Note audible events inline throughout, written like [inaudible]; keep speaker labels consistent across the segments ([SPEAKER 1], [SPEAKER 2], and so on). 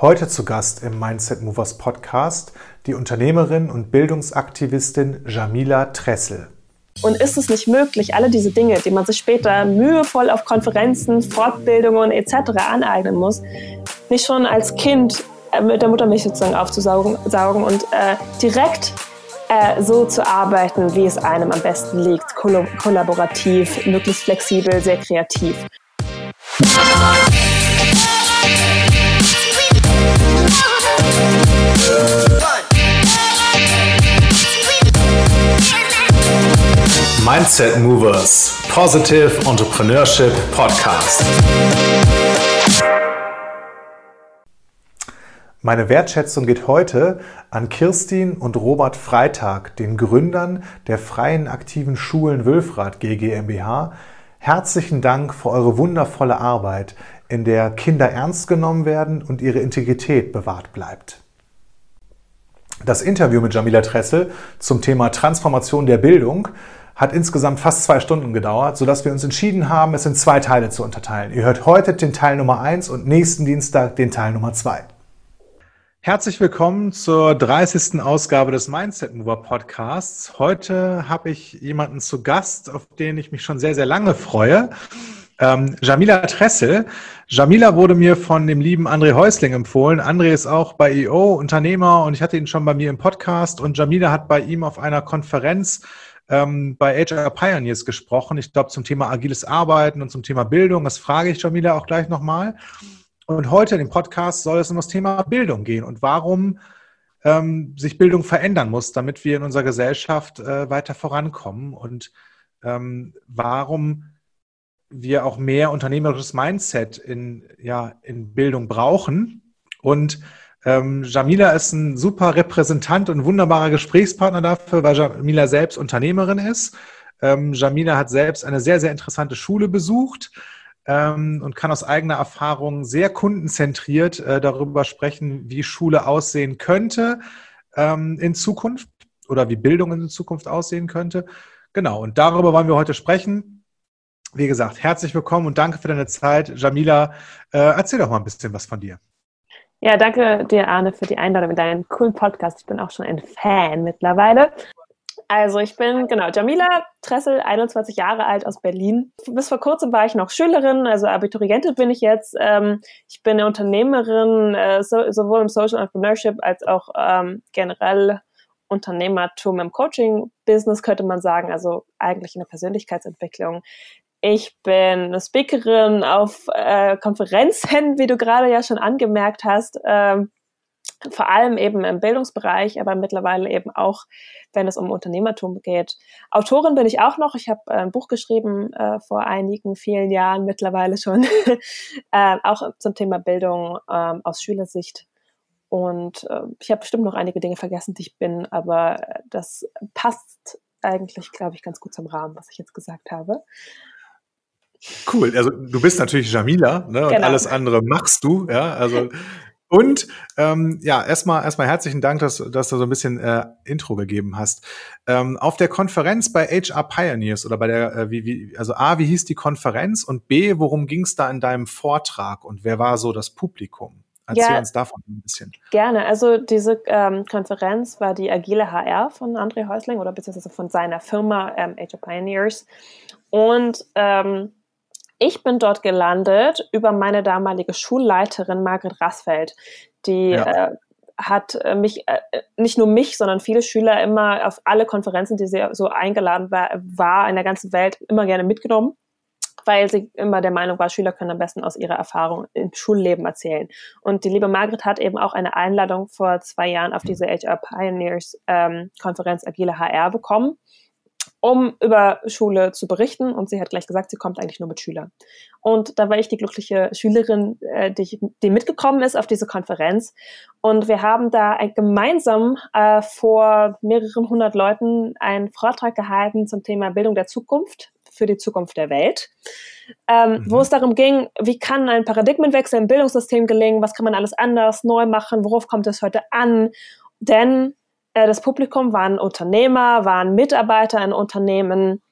[SPEAKER 1] Heute zu Gast im Mindset Movers Podcast die Unternehmerin und Bildungsaktivistin Jamila Tressel.
[SPEAKER 2] Und ist es nicht möglich, alle diese Dinge, die man sich später mühevoll auf Konferenzen, Fortbildungen etc. aneignen muss, nicht schon als Kind äh, mit der Muttermilch sozusagen aufzusaugen und äh, direkt äh, so zu arbeiten, wie es einem am besten liegt, kollaborativ, möglichst flexibel, sehr kreativ.
[SPEAKER 1] Mindset Movers Positive Entrepreneurship Podcast. Meine Wertschätzung geht heute an Kirstin und Robert Freitag, den Gründern der Freien Aktiven Schulen Wülfrath GmbH. Herzlichen Dank für eure wundervolle Arbeit, in der Kinder ernst genommen werden und ihre Integrität bewahrt bleibt. Das Interview mit Jamila Tressel zum Thema Transformation der Bildung hat insgesamt fast zwei Stunden gedauert, sodass wir uns entschieden haben, es in zwei Teile zu unterteilen. Ihr hört heute den Teil Nummer eins und nächsten Dienstag den Teil Nummer zwei. Herzlich willkommen zur 30. Ausgabe des Mindset Mover Podcasts. Heute habe ich jemanden zu Gast, auf den ich mich schon sehr, sehr lange freue. Ähm, Jamila Tressel. Jamila wurde mir von dem lieben André Häusling empfohlen. André ist auch bei EO Unternehmer und ich hatte ihn schon bei mir im Podcast und Jamila hat bei ihm auf einer Konferenz ähm, bei HR Pioneers gesprochen. Ich glaube, zum Thema agiles Arbeiten und zum Thema Bildung. Das frage ich Jamila auch gleich nochmal. Und heute dem Podcast soll es um das Thema Bildung gehen und warum ähm, sich Bildung verändern muss, damit wir in unserer Gesellschaft äh, weiter vorankommen und ähm, warum wir auch mehr unternehmerisches Mindset in, ja, in Bildung brauchen. Und ähm, Jamila ist ein super Repräsentant und wunderbarer Gesprächspartner dafür, weil Jamila selbst Unternehmerin ist. Ähm, Jamila hat selbst eine sehr, sehr interessante Schule besucht ähm, und kann aus eigener Erfahrung sehr kundenzentriert äh, darüber sprechen, wie Schule aussehen könnte ähm, in Zukunft oder wie Bildung in Zukunft aussehen könnte. Genau, und darüber wollen wir heute sprechen. Wie gesagt, herzlich willkommen und danke für deine Zeit. Jamila, äh, erzähl doch mal ein bisschen was von dir.
[SPEAKER 2] Ja, danke dir, Arne, für die Einladung mit deinem coolen Podcast. Ich bin auch schon ein Fan mittlerweile. Also ich bin, genau, Jamila Tressel, 21 Jahre alt aus Berlin. Bis vor kurzem war ich noch Schülerin, also Abiturientin bin ich jetzt. Ähm, ich bin eine Unternehmerin, äh, so, sowohl im Social Entrepreneurship als auch ähm, generell Unternehmertum im Coaching-Business, könnte man sagen, also eigentlich in der Persönlichkeitsentwicklung. Ich bin eine Speakerin auf äh, Konferenzen, [laughs] wie du gerade ja schon angemerkt hast. Ähm, vor allem eben im Bildungsbereich, aber mittlerweile eben auch, wenn es um Unternehmertum geht. Autorin bin ich auch noch. Ich habe äh, ein Buch geschrieben äh, vor einigen vielen Jahren mittlerweile schon, [laughs] äh, auch zum Thema Bildung äh, aus Schülersicht. Und äh, ich habe bestimmt noch einige Dinge vergessen, die ich bin, aber das passt eigentlich, glaube ich, ganz gut zum Rahmen, was ich jetzt gesagt habe.
[SPEAKER 1] Cool. Also du bist natürlich Jamila, ne? Und genau. alles andere machst du, ja. Also und ähm, ja, erstmal erstmal herzlichen Dank, dass, dass du so ein bisschen äh, Intro gegeben hast. Ähm, auf der Konferenz bei HR Pioneers oder bei der, äh, wie, wie, also A, wie hieß die Konferenz und B, worum ging es da in deinem Vortrag und wer war so das Publikum? Erzähl ja, uns davon ein bisschen.
[SPEAKER 2] Gerne. Also diese ähm, Konferenz war die Agile HR von André Häusling oder beziehungsweise von seiner Firma ähm, HR Pioneers. Und ähm, ich bin dort gelandet über meine damalige Schulleiterin Margret Rassfeld, die ja. äh, hat äh, mich, äh, nicht nur mich, sondern viele Schüler immer auf alle Konferenzen, die sie so eingeladen war, war in der ganzen Welt, immer gerne mitgenommen, weil sie immer der Meinung war, Schüler können am besten aus ihrer Erfahrung im Schulleben erzählen. Und die liebe Margret hat eben auch eine Einladung vor zwei Jahren auf diese HR Pioneers ähm, Konferenz Agile HR bekommen um über Schule zu berichten. Und sie hat gleich gesagt, sie kommt eigentlich nur mit Schülern. Und da war ich die glückliche Schülerin, äh, die, die mitgekommen ist auf diese Konferenz. Und wir haben da ein, gemeinsam äh, vor mehreren hundert Leuten einen Vortrag gehalten zum Thema Bildung der Zukunft für die Zukunft der Welt, ähm, mhm. wo es darum ging, wie kann ein Paradigmenwechsel im Bildungssystem gelingen, was kann man alles anders, neu machen, worauf kommt es heute an? Denn das Publikum waren Unternehmer, waren Mitarbeiter in Unternehmen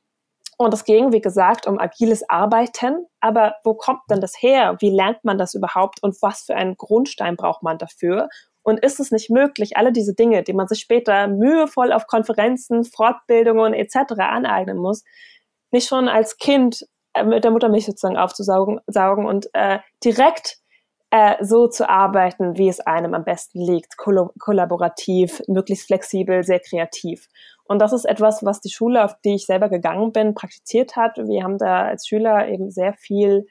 [SPEAKER 2] Und es ging, wie gesagt, um agiles Arbeiten. Aber wo kommt denn das her? Wie lernt man das überhaupt? Und was für einen Grundstein braucht man dafür? Und ist es nicht möglich, alle diese Dinge, die man sich später mühevoll auf Konferenzen, Fortbildungen etc. aneignen muss, nicht schon als Kind äh, mit der Muttermilch sozusagen aufzusaugen saugen und äh, direkt äh, so zu arbeiten, wie es einem am besten liegt, kollaborativ, möglichst flexibel, sehr kreativ. Und das ist etwas, was die Schule, auf die ich selber gegangen bin, praktiziert hat. Wir haben da als Schüler eben sehr viel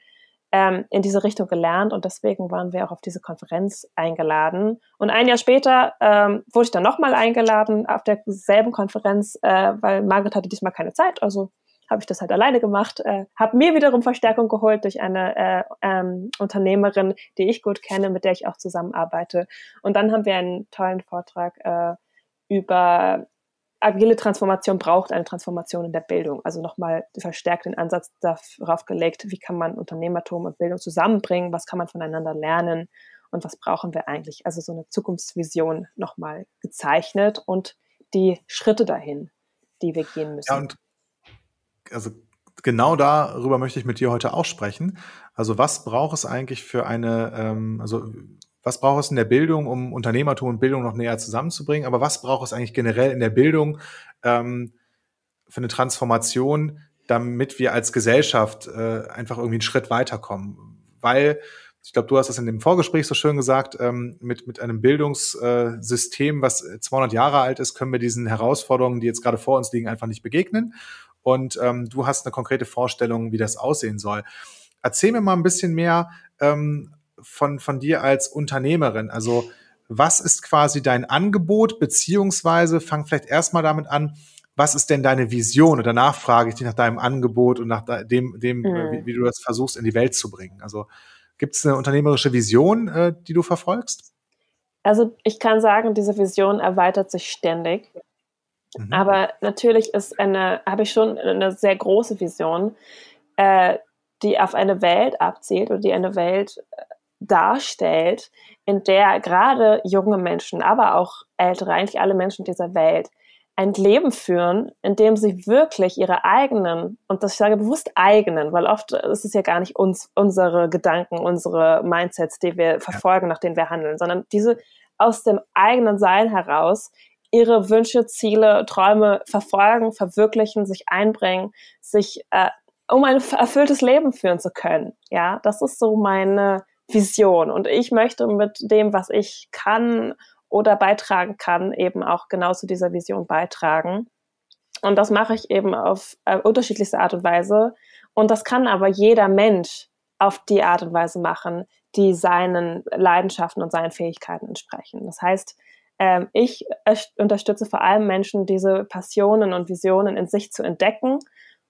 [SPEAKER 2] ähm, in diese Richtung gelernt und deswegen waren wir auch auf diese Konferenz eingeladen. Und ein Jahr später ähm, wurde ich dann nochmal eingeladen auf derselben Konferenz, äh, weil Margaret hatte diesmal keine Zeit, also habe ich das halt alleine gemacht, äh, habe mir wiederum Verstärkung geholt durch eine äh, ähm, Unternehmerin, die ich gut kenne, mit der ich auch zusammenarbeite. Und dann haben wir einen tollen Vortrag äh, über agile Transformation braucht eine Transformation in der Bildung. Also nochmal verstärkt den Ansatz darauf gelegt, wie kann man Unternehmertum und Bildung zusammenbringen, was kann man voneinander lernen und was brauchen wir eigentlich. Also so eine Zukunftsvision nochmal gezeichnet und die Schritte dahin, die wir gehen müssen.
[SPEAKER 1] Ja, und also genau darüber möchte ich mit dir heute auch sprechen. Also was braucht es eigentlich für eine, ähm, also was braucht es in der Bildung, um Unternehmertum und Bildung noch näher zusammenzubringen? Aber was braucht es eigentlich generell in der Bildung ähm, für eine Transformation, damit wir als Gesellschaft äh, einfach irgendwie einen Schritt weiterkommen? Weil ich glaube, du hast das in dem Vorgespräch so schön gesagt, ähm, mit, mit einem Bildungssystem, was 200 Jahre alt ist, können wir diesen Herausforderungen, die jetzt gerade vor uns liegen, einfach nicht begegnen. Und ähm, du hast eine konkrete Vorstellung, wie das aussehen soll. Erzähl mir mal ein bisschen mehr ähm, von, von dir als Unternehmerin? Also was ist quasi dein Angebot, beziehungsweise fang vielleicht erstmal damit an, was ist denn deine Vision? Und danach frage ich dich nach deinem Angebot und nach dem, dem mhm. wie, wie, du das versuchst, in die Welt zu bringen. Also gibt es eine unternehmerische Vision, äh, die du verfolgst?
[SPEAKER 2] Also ich kann sagen, diese Vision erweitert sich ständig. Mhm. Aber natürlich ist eine, habe ich schon eine sehr große Vision, äh, die auf eine Welt abzielt und die eine Welt äh, darstellt, in der gerade junge Menschen, aber auch ältere, eigentlich alle Menschen dieser Welt, ein Leben führen, in dem sie wirklich ihre eigenen, und das ich sage bewusst eigenen, weil oft ist es ja gar nicht uns, unsere Gedanken, unsere Mindsets, die wir verfolgen, nach denen wir handeln, sondern diese aus dem eigenen Sein heraus ihre Wünsche, Ziele, Träume verfolgen, verwirklichen, sich einbringen, sich äh, um ein erfülltes Leben führen zu können. Ja, das ist so meine Vision. Und ich möchte mit dem, was ich kann oder beitragen kann, eben auch genau zu dieser Vision beitragen. Und das mache ich eben auf äh, unterschiedlichste Art und Weise. Und das kann aber jeder Mensch auf die Art und Weise machen, die seinen Leidenschaften und seinen Fähigkeiten entsprechen. Das heißt, ähm, ich unterstütze vor allem Menschen, diese Passionen und Visionen in sich zu entdecken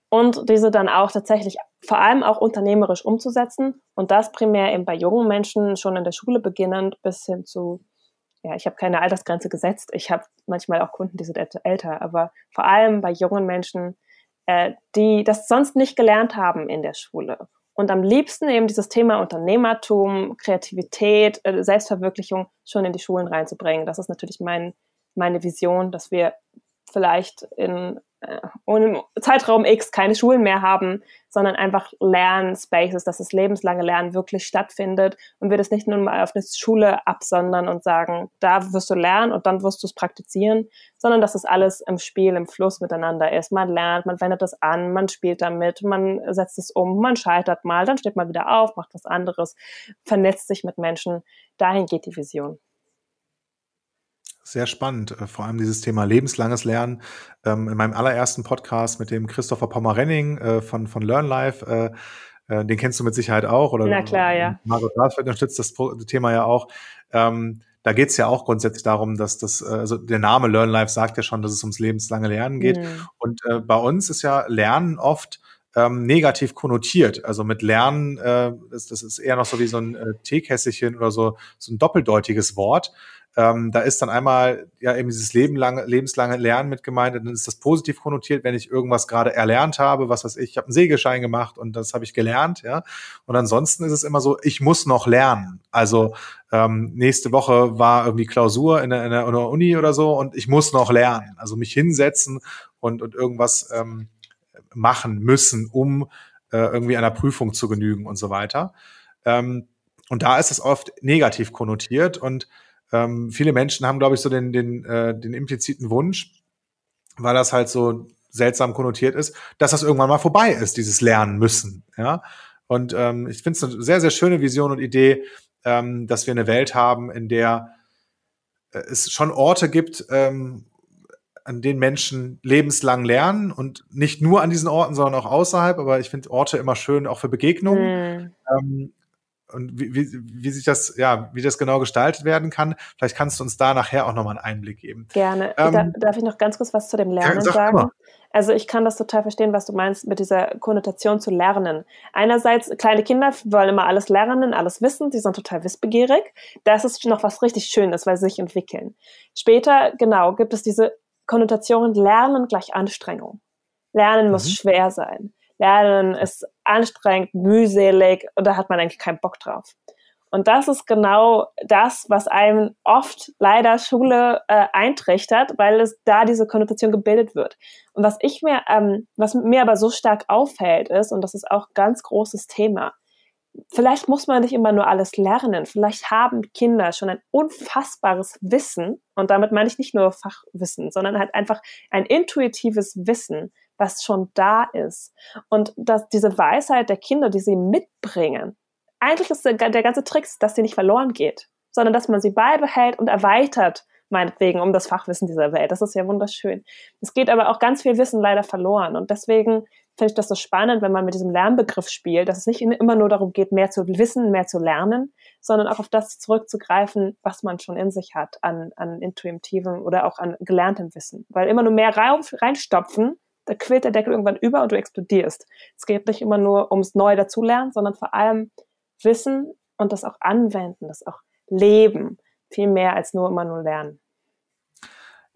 [SPEAKER 2] und diese dann auch tatsächlich vor allem auch unternehmerisch umzusetzen und das primär eben bei jungen Menschen schon in der Schule beginnend bis hin zu, ja, ich habe keine Altersgrenze gesetzt, ich habe manchmal auch Kunden, die sind älter, aber vor allem bei jungen Menschen, äh, die das sonst nicht gelernt haben in der Schule. Und am liebsten eben dieses Thema Unternehmertum, Kreativität, äh, Selbstverwirklichung schon in die Schulen reinzubringen. Das ist natürlich mein, meine Vision, dass wir vielleicht in und im Zeitraum X keine Schulen mehr haben, sondern einfach Lernspaces, dass das lebenslange Lernen wirklich stattfindet und wir das nicht nur mal auf eine Schule absondern und sagen, da wirst du lernen und dann wirst du es praktizieren, sondern dass das alles im Spiel, im Fluss miteinander ist. Man lernt, man wendet das an, man spielt damit, man setzt es um, man scheitert mal, dann steht man wieder auf, macht was anderes, vernetzt sich mit Menschen. Dahin geht die Vision.
[SPEAKER 1] Sehr spannend, äh, vor allem dieses Thema lebenslanges Lernen. Ähm, in meinem allerersten Podcast mit dem Christopher Pommerenning äh, von, von LearnLife, äh, den kennst du mit Sicherheit auch, oder?
[SPEAKER 2] Na klar, ja.
[SPEAKER 1] Margot Rasfeld unterstützt das Thema ja auch. Ähm, da geht es ja auch grundsätzlich darum, dass das, also der Name LearnLife sagt ja schon, dass es ums lebenslange Lernen geht. Mhm. Und äh, bei uns ist ja Lernen oft ähm, negativ konnotiert. Also mit Lernen, äh, das, das ist eher noch so wie so ein äh, Teekässchen oder so, so ein doppeldeutiges Wort. Ähm, da ist dann einmal ja eben dieses lebenlange, lebenslange Lernen mit gemeint, dann ist das positiv konnotiert, wenn ich irgendwas gerade erlernt habe, was weiß ich, ich habe einen Segelschein gemacht und das habe ich gelernt, ja. Und ansonsten ist es immer so, ich muss noch lernen. Also ähm, nächste Woche war irgendwie Klausur in der, in der, Uni oder so und ich muss noch lernen. Also mich hinsetzen und, und irgendwas ähm, machen müssen, um äh, irgendwie einer Prüfung zu genügen und so weiter. Ähm, und da ist es oft negativ konnotiert und ähm, viele Menschen haben, glaube ich, so den, den, äh, den impliziten Wunsch, weil das halt so seltsam konnotiert ist, dass das irgendwann mal vorbei ist, dieses Lernen müssen. Ja? Und ähm, ich finde es eine sehr, sehr schöne Vision und Idee, ähm, dass wir eine Welt haben, in der äh, es schon Orte gibt, ähm, an denen Menschen lebenslang lernen und nicht nur an diesen Orten, sondern auch außerhalb. Aber ich finde Orte immer schön, auch für Begegnungen. Mhm. Ähm, und wie, wie, wie sich das, ja, wie das genau gestaltet werden kann. Vielleicht kannst du uns da nachher auch nochmal einen Einblick geben.
[SPEAKER 2] Gerne. Ähm, da, darf ich noch ganz kurz was zu dem Lernen sag sagen? Immer. Also ich kann das total verstehen, was du meinst mit dieser Konnotation zu lernen. Einerseits, kleine Kinder wollen immer alles lernen, alles wissen, sie sind total wissbegierig. Das ist noch was richtig Schönes, weil sie sich entwickeln. Später, genau, gibt es diese Konnotation Lernen gleich Anstrengung. Lernen muss mhm. schwer sein. Lernen ist anstrengend, mühselig und da hat man eigentlich keinen Bock drauf. Und das ist genau das, was einem oft leider Schule äh, eintrichtert, weil es da diese Konnotation gebildet wird. Und was ich mir, ähm, was mir aber so stark auffällt, ist, und das ist auch ganz großes Thema, vielleicht muss man nicht immer nur alles lernen. Vielleicht haben Kinder schon ein unfassbares Wissen, und damit meine ich nicht nur Fachwissen, sondern halt einfach ein intuitives Wissen, was schon da ist. Und dass diese Weisheit der Kinder, die sie mitbringen, eigentlich ist der, der ganze Trick, dass sie nicht verloren geht, sondern dass man sie beibehält und erweitert, meinetwegen, um das Fachwissen dieser Welt. Das ist ja wunderschön. Es geht aber auch ganz viel Wissen leider verloren. Und deswegen finde ich das so spannend, wenn man mit diesem Lernbegriff spielt, dass es nicht immer nur darum geht, mehr zu wissen, mehr zu lernen, sondern auch auf das zurückzugreifen, was man schon in sich hat an, an intuitivem oder auch an gelerntem Wissen. Weil immer nur mehr reinstopfen, da quillt der Deckel irgendwann über und du explodierst. Es geht nicht immer nur ums Neue dazulernen, sondern vor allem Wissen und das auch anwenden, das auch leben. Viel mehr als nur immer nur lernen.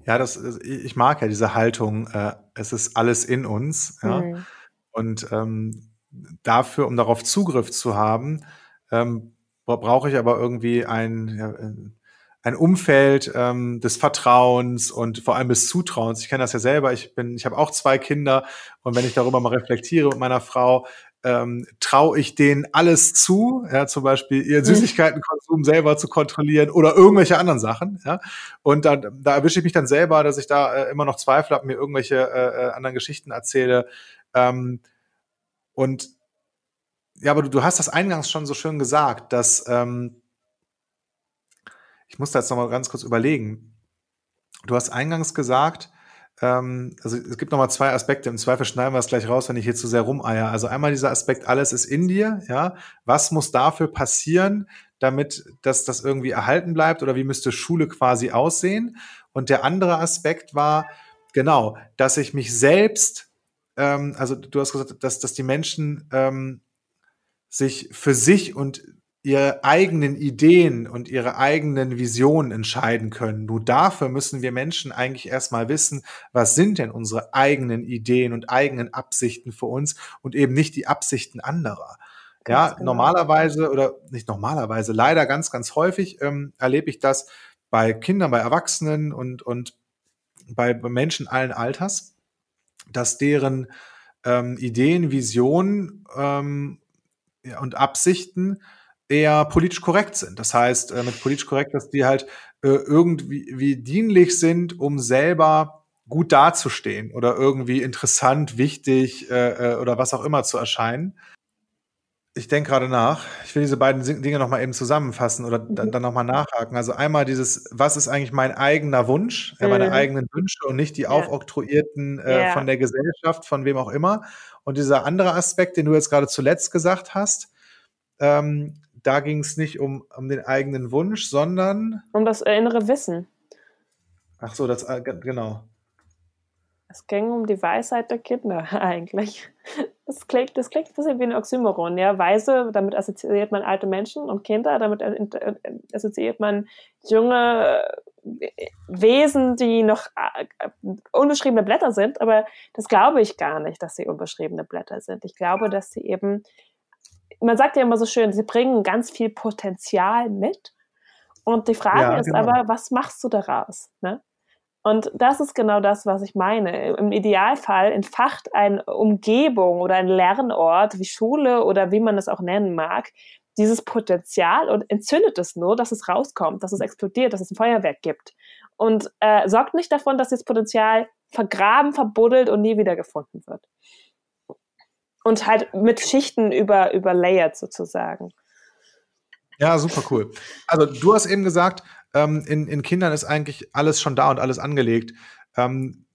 [SPEAKER 1] Ja, das, ich mag ja diese Haltung, äh, es ist alles in uns. Ja? Mhm. Und ähm, dafür, um darauf Zugriff zu haben, ähm, brauche ich aber irgendwie ein, ja, ein Umfeld ähm, des Vertrauens und vor allem des Zutrauens. Ich kenne das ja selber. Ich bin, ich habe auch zwei Kinder und wenn ich darüber mal reflektiere mit meiner Frau, ähm, traue ich denen alles zu, ja, zum Beispiel ihren mhm. Süßigkeitenkonsum selber zu kontrollieren oder irgendwelche anderen Sachen, ja. Und dann, da erwische ich mich dann selber, dass ich da äh, immer noch Zweifel habe, mir irgendwelche äh, äh, anderen Geschichten erzähle. Ähm, und ja, aber du, du hast das eingangs schon so schön gesagt, dass ähm, ich muss da jetzt noch mal ganz kurz überlegen. Du hast eingangs gesagt, ähm, also es gibt nochmal zwei Aspekte. Im Zweifel schneiden wir es gleich raus, wenn ich hier zu sehr rumeier. Also einmal dieser Aspekt, alles ist in dir, ja. Was muss dafür passieren, damit dass das irgendwie erhalten bleibt oder wie müsste Schule quasi aussehen? Und der andere Aspekt war, genau, dass ich mich selbst, ähm, also du hast gesagt, dass, dass die Menschen ähm, sich für sich und ihre eigenen Ideen und ihre eigenen Visionen entscheiden können. Nur dafür müssen wir Menschen eigentlich erstmal wissen, was sind denn unsere eigenen Ideen und eigenen Absichten für uns und eben nicht die Absichten anderer. Ganz ja, genau. normalerweise oder nicht normalerweise, leider ganz, ganz häufig ähm, erlebe ich das bei Kindern, bei Erwachsenen und, und bei Menschen allen Alters, dass deren ähm, Ideen, Visionen ähm, ja, und Absichten eher politisch korrekt sind. Das heißt, äh, mit politisch korrekt, dass die halt äh, irgendwie wie dienlich sind, um selber gut dazustehen oder irgendwie interessant, wichtig äh, oder was auch immer zu erscheinen. Ich denke gerade nach. Ich will diese beiden Dinge nochmal eben zusammenfassen oder mhm. dann, dann nochmal nachhaken. Also einmal dieses, was ist eigentlich mein eigener Wunsch, mhm. meine eigenen Wünsche und nicht die ja. aufoktroyierten äh, ja. von der Gesellschaft, von wem auch immer. Und dieser andere Aspekt, den du jetzt gerade zuletzt gesagt hast, ähm, da ging es nicht um, um den eigenen Wunsch, sondern.
[SPEAKER 2] Um das innere Wissen.
[SPEAKER 1] Ach so, das, äh, genau.
[SPEAKER 2] Es ging um die Weisheit der Kinder [laughs] eigentlich. Das klingt, das klingt ein bisschen wie ein Oxymoron. Ja? Weise, damit assoziiert man alte Menschen und Kinder, damit assoziiert man junge Wesen, die noch äh, unbeschriebene Blätter sind. Aber das glaube ich gar nicht, dass sie unbeschriebene Blätter sind. Ich glaube, dass sie eben man sagt ja immer so schön, sie bringen ganz viel Potenzial mit. Und die Frage ja, ist genau. aber, was machst du daraus? Ne? Und das ist genau das, was ich meine. Im Idealfall entfacht eine Umgebung oder ein Lernort wie Schule oder wie man es auch nennen mag, dieses Potenzial und entzündet es nur, dass es rauskommt, dass es explodiert, dass es ein Feuerwerk gibt. Und äh, sorgt nicht davon, dass das Potenzial vergraben, verbuddelt und nie wieder gefunden wird. Und halt mit Schichten über, überlayert sozusagen.
[SPEAKER 1] Ja, super cool. Also du hast eben gesagt, ähm, in, in Kindern ist eigentlich alles schon da und alles angelegt. Ähm,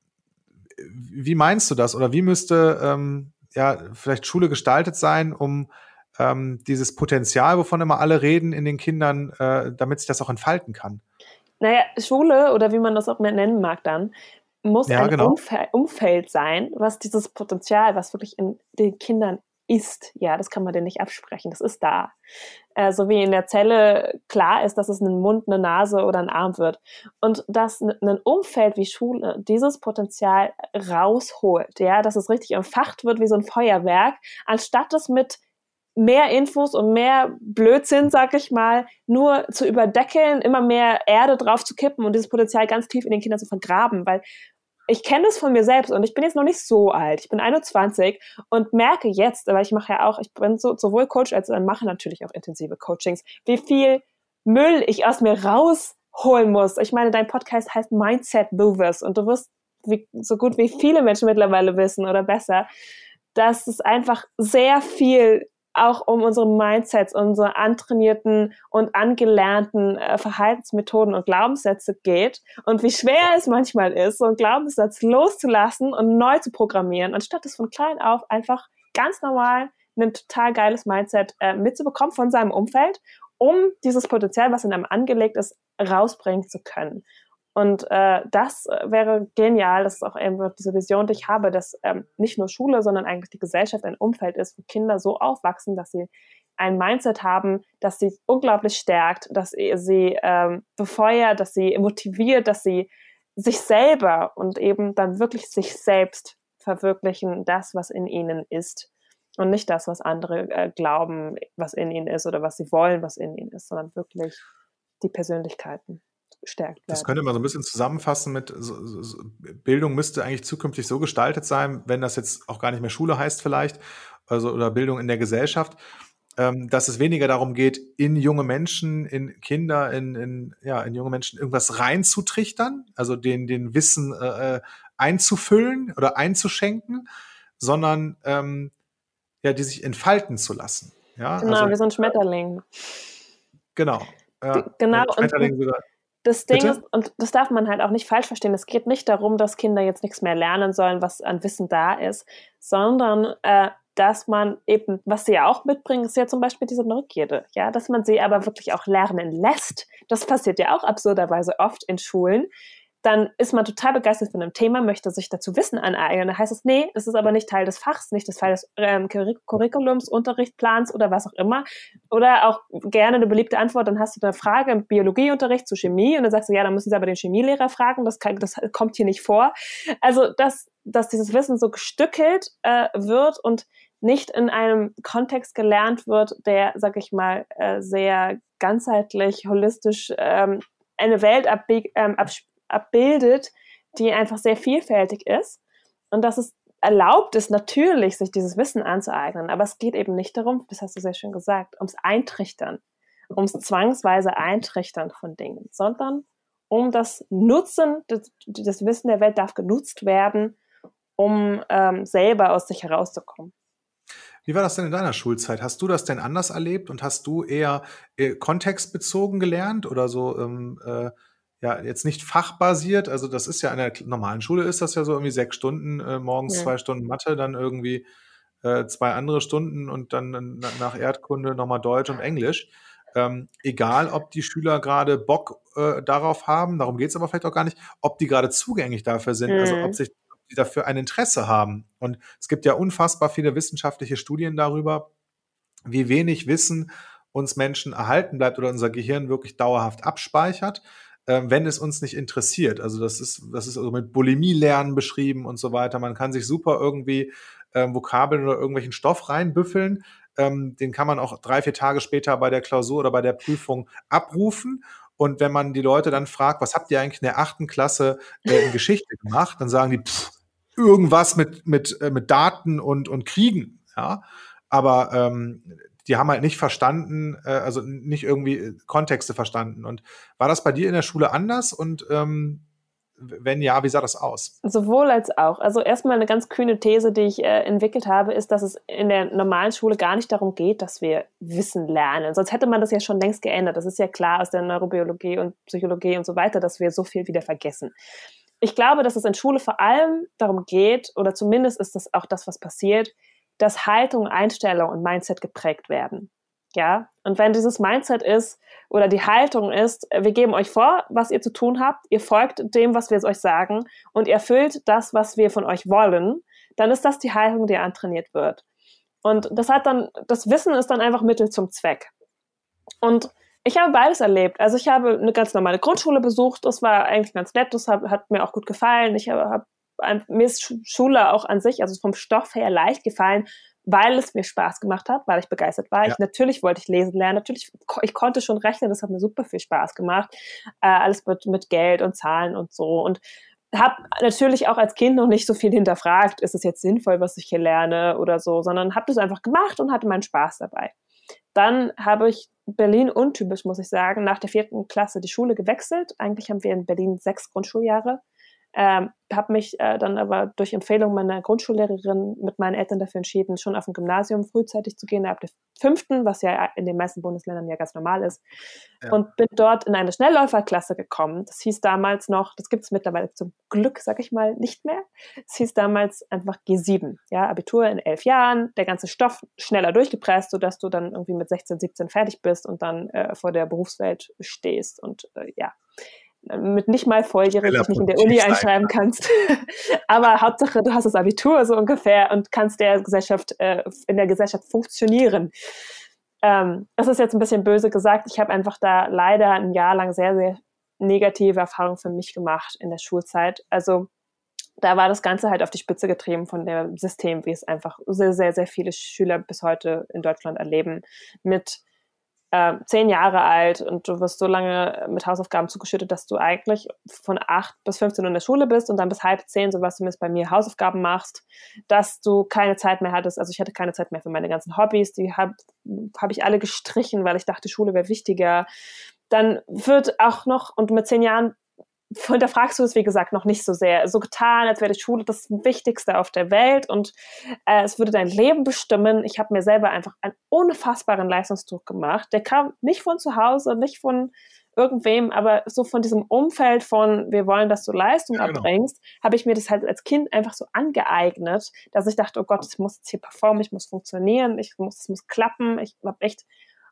[SPEAKER 1] wie meinst du das? Oder wie müsste ähm, ja vielleicht Schule gestaltet sein, um ähm, dieses Potenzial, wovon immer alle reden, in den Kindern, äh, damit sich das auch entfalten kann?
[SPEAKER 2] Naja, Schule oder wie man das auch mehr nennen mag dann, muss ja, ein genau. Umfeld, Umfeld sein, was dieses Potenzial, was wirklich in den Kindern ist, ja, das kann man denen nicht absprechen, das ist da. Äh, so wie in der Zelle klar ist, dass es ein Mund, eine Nase oder ein Arm wird. Und dass ein Umfeld wie Schule dieses Potenzial rausholt, ja, dass es richtig empfacht wird wie so ein Feuerwerk, anstatt es mit mehr Infos und mehr Blödsinn, sag ich mal, nur zu überdeckeln, immer mehr Erde drauf zu kippen und dieses Potenzial ganz tief in den Kindern zu vergraben, weil ich kenne das von mir selbst und ich bin jetzt noch nicht so alt. Ich bin 21 und merke jetzt, weil ich mache ja auch, ich bin so, sowohl Coach als auch mache natürlich auch intensive Coachings, wie viel Müll ich aus mir rausholen muss. Ich meine, dein Podcast heißt Mindset Movers und du wirst wie, so gut wie viele Menschen mittlerweile wissen oder besser, dass es einfach sehr viel auch um unsere Mindsets, unsere antrainierten und angelernten äh, Verhaltensmethoden und Glaubenssätze geht und wie schwer es manchmal ist, so einen Glaubenssatz loszulassen und neu zu programmieren, anstatt es von klein auf einfach ganz normal ein total geiles Mindset äh, mitzubekommen von seinem Umfeld, um dieses Potenzial, was in einem angelegt ist, rausbringen zu können. Und äh, das äh, wäre genial. Das ist auch eben diese Vision, die ich habe, dass ähm, nicht nur Schule, sondern eigentlich die Gesellschaft ein Umfeld ist, wo Kinder so aufwachsen, dass sie ein Mindset haben, das sie unglaublich stärkt, dass sie ähm, befeuert, dass sie motiviert, dass sie sich selber und eben dann wirklich sich selbst verwirklichen, das, was in ihnen ist. Und nicht das, was andere äh, glauben, was in ihnen ist oder was sie wollen, was in ihnen ist, sondern wirklich die Persönlichkeiten gestärkt werden.
[SPEAKER 1] Das könnte man so ein bisschen zusammenfassen mit, so, so, Bildung müsste eigentlich zukünftig so gestaltet sein, wenn das jetzt auch gar nicht mehr Schule heißt vielleicht, also oder Bildung in der Gesellschaft, ähm, dass es weniger darum geht, in junge Menschen, in Kinder, in, in, ja, in junge Menschen irgendwas reinzutrichtern, also den, den Wissen äh, äh einzufüllen oder einzuschenken, sondern ähm, ja, die sich entfalten zu lassen. Ja,
[SPEAKER 2] genau, also, wie so ein Schmetterling.
[SPEAKER 1] Genau.
[SPEAKER 2] Ja, genau. Schmetterling sogar das Ding Bitte? ist, und das darf man halt auch nicht falsch verstehen, es geht nicht darum, dass Kinder jetzt nichts mehr lernen sollen, was an Wissen da ist, sondern äh, dass man eben, was sie ja auch mitbringen, ist ja zum Beispiel diese Neugierde, ja, dass man sie aber wirklich auch lernen lässt. Das passiert ja auch absurderweise oft in Schulen, dann ist man total begeistert von einem Thema, möchte sich dazu Wissen aneignen. Da heißt es, nee, es ist aber nicht Teil des Fachs, nicht das Teil des ähm, Curriculums, Unterrichtsplans oder was auch immer. Oder auch gerne eine beliebte Antwort, dann hast du eine Frage im Biologieunterricht zu Chemie und dann sagst du, ja, dann müssen Sie aber den Chemielehrer fragen, das, kann, das kommt hier nicht vor. Also, dass, dass dieses Wissen so gestückelt äh, wird und nicht in einem Kontext gelernt wird, der, sag ich mal, äh, sehr ganzheitlich, holistisch ähm, eine Welt ähm, abspielt abbildet, die einfach sehr vielfältig ist und dass es erlaubt ist, natürlich sich dieses Wissen anzueignen, aber es geht eben nicht darum, das hast du sehr schön gesagt, ums Eintrichtern, ums zwangsweise Eintrichtern von Dingen, sondern um das Nutzen, das, das Wissen der Welt darf genutzt werden, um ähm, selber aus sich herauszukommen.
[SPEAKER 1] Wie war das denn in deiner Schulzeit? Hast du das denn anders erlebt und hast du eher äh, kontextbezogen gelernt oder so ähm, äh, ja jetzt nicht fachbasiert, also das ist ja in der normalen Schule ist das ja so irgendwie sechs Stunden, äh, morgens ja. zwei Stunden Mathe, dann irgendwie äh, zwei andere Stunden und dann nach Erdkunde nochmal Deutsch und Englisch. Ähm, egal, ob die Schüler gerade Bock äh, darauf haben, darum geht es aber vielleicht auch gar nicht, ob die gerade zugänglich dafür sind, mhm. also ob mhm. sich die dafür ein Interesse haben. Und es gibt ja unfassbar viele wissenschaftliche Studien darüber, wie wenig Wissen uns Menschen erhalten bleibt oder unser Gehirn wirklich dauerhaft abspeichert ähm, wenn es uns nicht interessiert. Also das ist, das ist also mit Bulimie-Lernen beschrieben und so weiter. Man kann sich super irgendwie ähm, Vokabeln oder irgendwelchen Stoff reinbüffeln. Ähm, den kann man auch drei, vier Tage später bei der Klausur oder bei der Prüfung abrufen. Und wenn man die Leute dann fragt, was habt ihr eigentlich in der achten Klasse äh, in Geschichte gemacht, dann sagen die, pff, irgendwas mit, mit, äh, mit Daten und, und Kriegen. Ja? Aber ähm, die haben halt nicht verstanden, äh, also nicht irgendwie äh, Kontexte verstanden. Und war das bei dir in der Schule anders? Und ähm, wenn ja, wie sah das aus?
[SPEAKER 2] Sowohl als auch. Also erstmal eine ganz kühne These, die ich äh, entwickelt habe, ist, dass es in der normalen Schule gar nicht darum geht, dass wir Wissen lernen. Sonst hätte man das ja schon längst geändert. Das ist ja klar aus der Neurobiologie und Psychologie und so weiter, dass wir so viel wieder vergessen. Ich glaube, dass es in Schule vor allem darum geht, oder zumindest ist das auch das, was passiert, dass Haltung, Einstellung und Mindset geprägt werden. Ja, und wenn dieses Mindset ist oder die Haltung ist, wir geben euch vor, was ihr zu tun habt, ihr folgt dem, was wir euch sagen und ihr erfüllt das, was wir von euch wollen, dann ist das die Haltung, die antrainiert wird. Und das hat dann, das Wissen ist dann einfach Mittel zum Zweck. Und ich habe beides erlebt. Also ich habe eine ganz normale Grundschule besucht, das war eigentlich ganz nett, das hat, hat mir auch gut gefallen. Ich habe, habe mir ist Schule auch an sich, also vom Stoff her leicht gefallen, weil es mir Spaß gemacht hat, weil ich begeistert war. Ja. Ich, natürlich wollte ich lesen lernen, natürlich, ich konnte schon rechnen, das hat mir super viel Spaß gemacht. Äh, alles mit, mit Geld und Zahlen und so. Und habe natürlich auch als Kind noch nicht so viel hinterfragt, ist es jetzt sinnvoll, was ich hier lerne oder so, sondern habe das einfach gemacht und hatte meinen Spaß dabei. Dann habe ich Berlin untypisch, muss ich sagen, nach der vierten Klasse die Schule gewechselt. Eigentlich haben wir in Berlin sechs Grundschuljahre. Ähm, habe mich äh, dann aber durch Empfehlung meiner Grundschullehrerin mit meinen Eltern dafür entschieden, schon auf ein Gymnasium frühzeitig zu gehen, ab der fünften, was ja in den meisten Bundesländern ja ganz normal ist. Ja. Und bin dort in eine Schnellläuferklasse gekommen. Das hieß damals noch, das gibt es mittlerweile zum Glück, sag ich mal, nicht mehr. Es hieß damals einfach G7. Ja, Abitur in elf Jahren, der ganze Stoff schneller durchgepresst, sodass du dann irgendwie mit 16, 17 fertig bist und dann äh, vor der Berufswelt stehst. Und äh, ja, mit nicht mal volljährig dich nicht in der Uni einschreiben kannst. [laughs] Aber Hauptsache, du hast das Abitur so ungefähr und kannst der Gesellschaft, äh, in der Gesellschaft funktionieren. Ähm, das ist jetzt ein bisschen böse gesagt. Ich habe einfach da leider ein Jahr lang sehr, sehr negative Erfahrungen für mich gemacht in der Schulzeit. Also da war das Ganze halt auf die Spitze getrieben von dem System, wie es einfach sehr, sehr, sehr viele Schüler bis heute in Deutschland erleben, mit äh, zehn Jahre alt und du wirst so lange mit Hausaufgaben zugeschüttet, dass du eigentlich von acht bis 15 Uhr in der Schule bist und dann bis halb zehn, so was zumindest bei mir, Hausaufgaben machst, dass du keine Zeit mehr hattest. Also ich hatte keine Zeit mehr für meine ganzen Hobbys, die habe hab ich alle gestrichen, weil ich dachte, Schule wäre wichtiger. Dann wird auch noch, und mit zehn Jahren hinterfragst du es, wie gesagt, noch nicht so sehr. So getan, als wäre die Schule das Wichtigste auf der Welt und äh, es würde dein Leben bestimmen. Ich habe mir selber einfach einen unfassbaren Leistungsdruck gemacht. Der kam nicht von zu Hause, nicht von irgendwem, aber so von diesem Umfeld von, wir wollen, dass du Leistung ja, genau. erbringst, habe ich mir das halt als Kind einfach so angeeignet, dass ich dachte, oh Gott, ich muss jetzt hier performen, ich muss funktionieren, ich muss, es muss klappen. Ich habe echt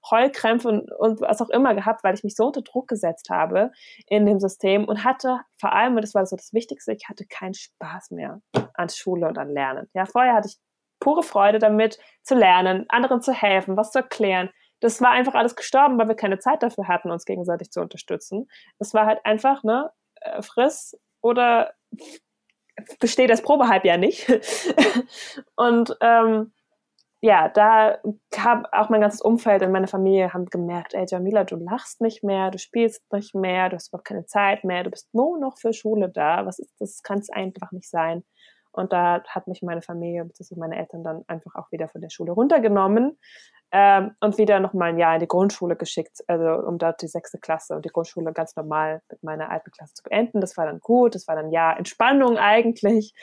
[SPEAKER 2] Heulkrämpfe und, und was auch immer gehabt, weil ich mich so unter Druck gesetzt habe in dem System und hatte vor allem, und das war so das Wichtigste, ich hatte keinen Spaß mehr an Schule und an Lernen. Ja, vorher hatte ich pure Freude damit, zu lernen, anderen zu helfen, was zu erklären. Das war einfach alles gestorben, weil wir keine Zeit dafür hatten, uns gegenseitig zu unterstützen. Das war halt einfach, ne, äh, friss oder besteht das Probehalbjahr nicht. [laughs] und ähm, ja, da kam auch mein ganzes Umfeld und meine Familie haben gemerkt, ey Jamila, du lachst nicht mehr, du spielst nicht mehr, du hast überhaupt keine Zeit mehr, du bist nur noch für Schule da. Was ist das? Kann es einfach nicht sein. Und da hat mich meine Familie bzw. meine Eltern dann einfach auch wieder von der Schule runtergenommen ähm, und wieder nochmal ein Jahr in die Grundschule geschickt, also um dort die sechste Klasse und die Grundschule ganz normal mit meiner alten Klasse zu beenden. Das war dann gut, das war dann ja Entspannung eigentlich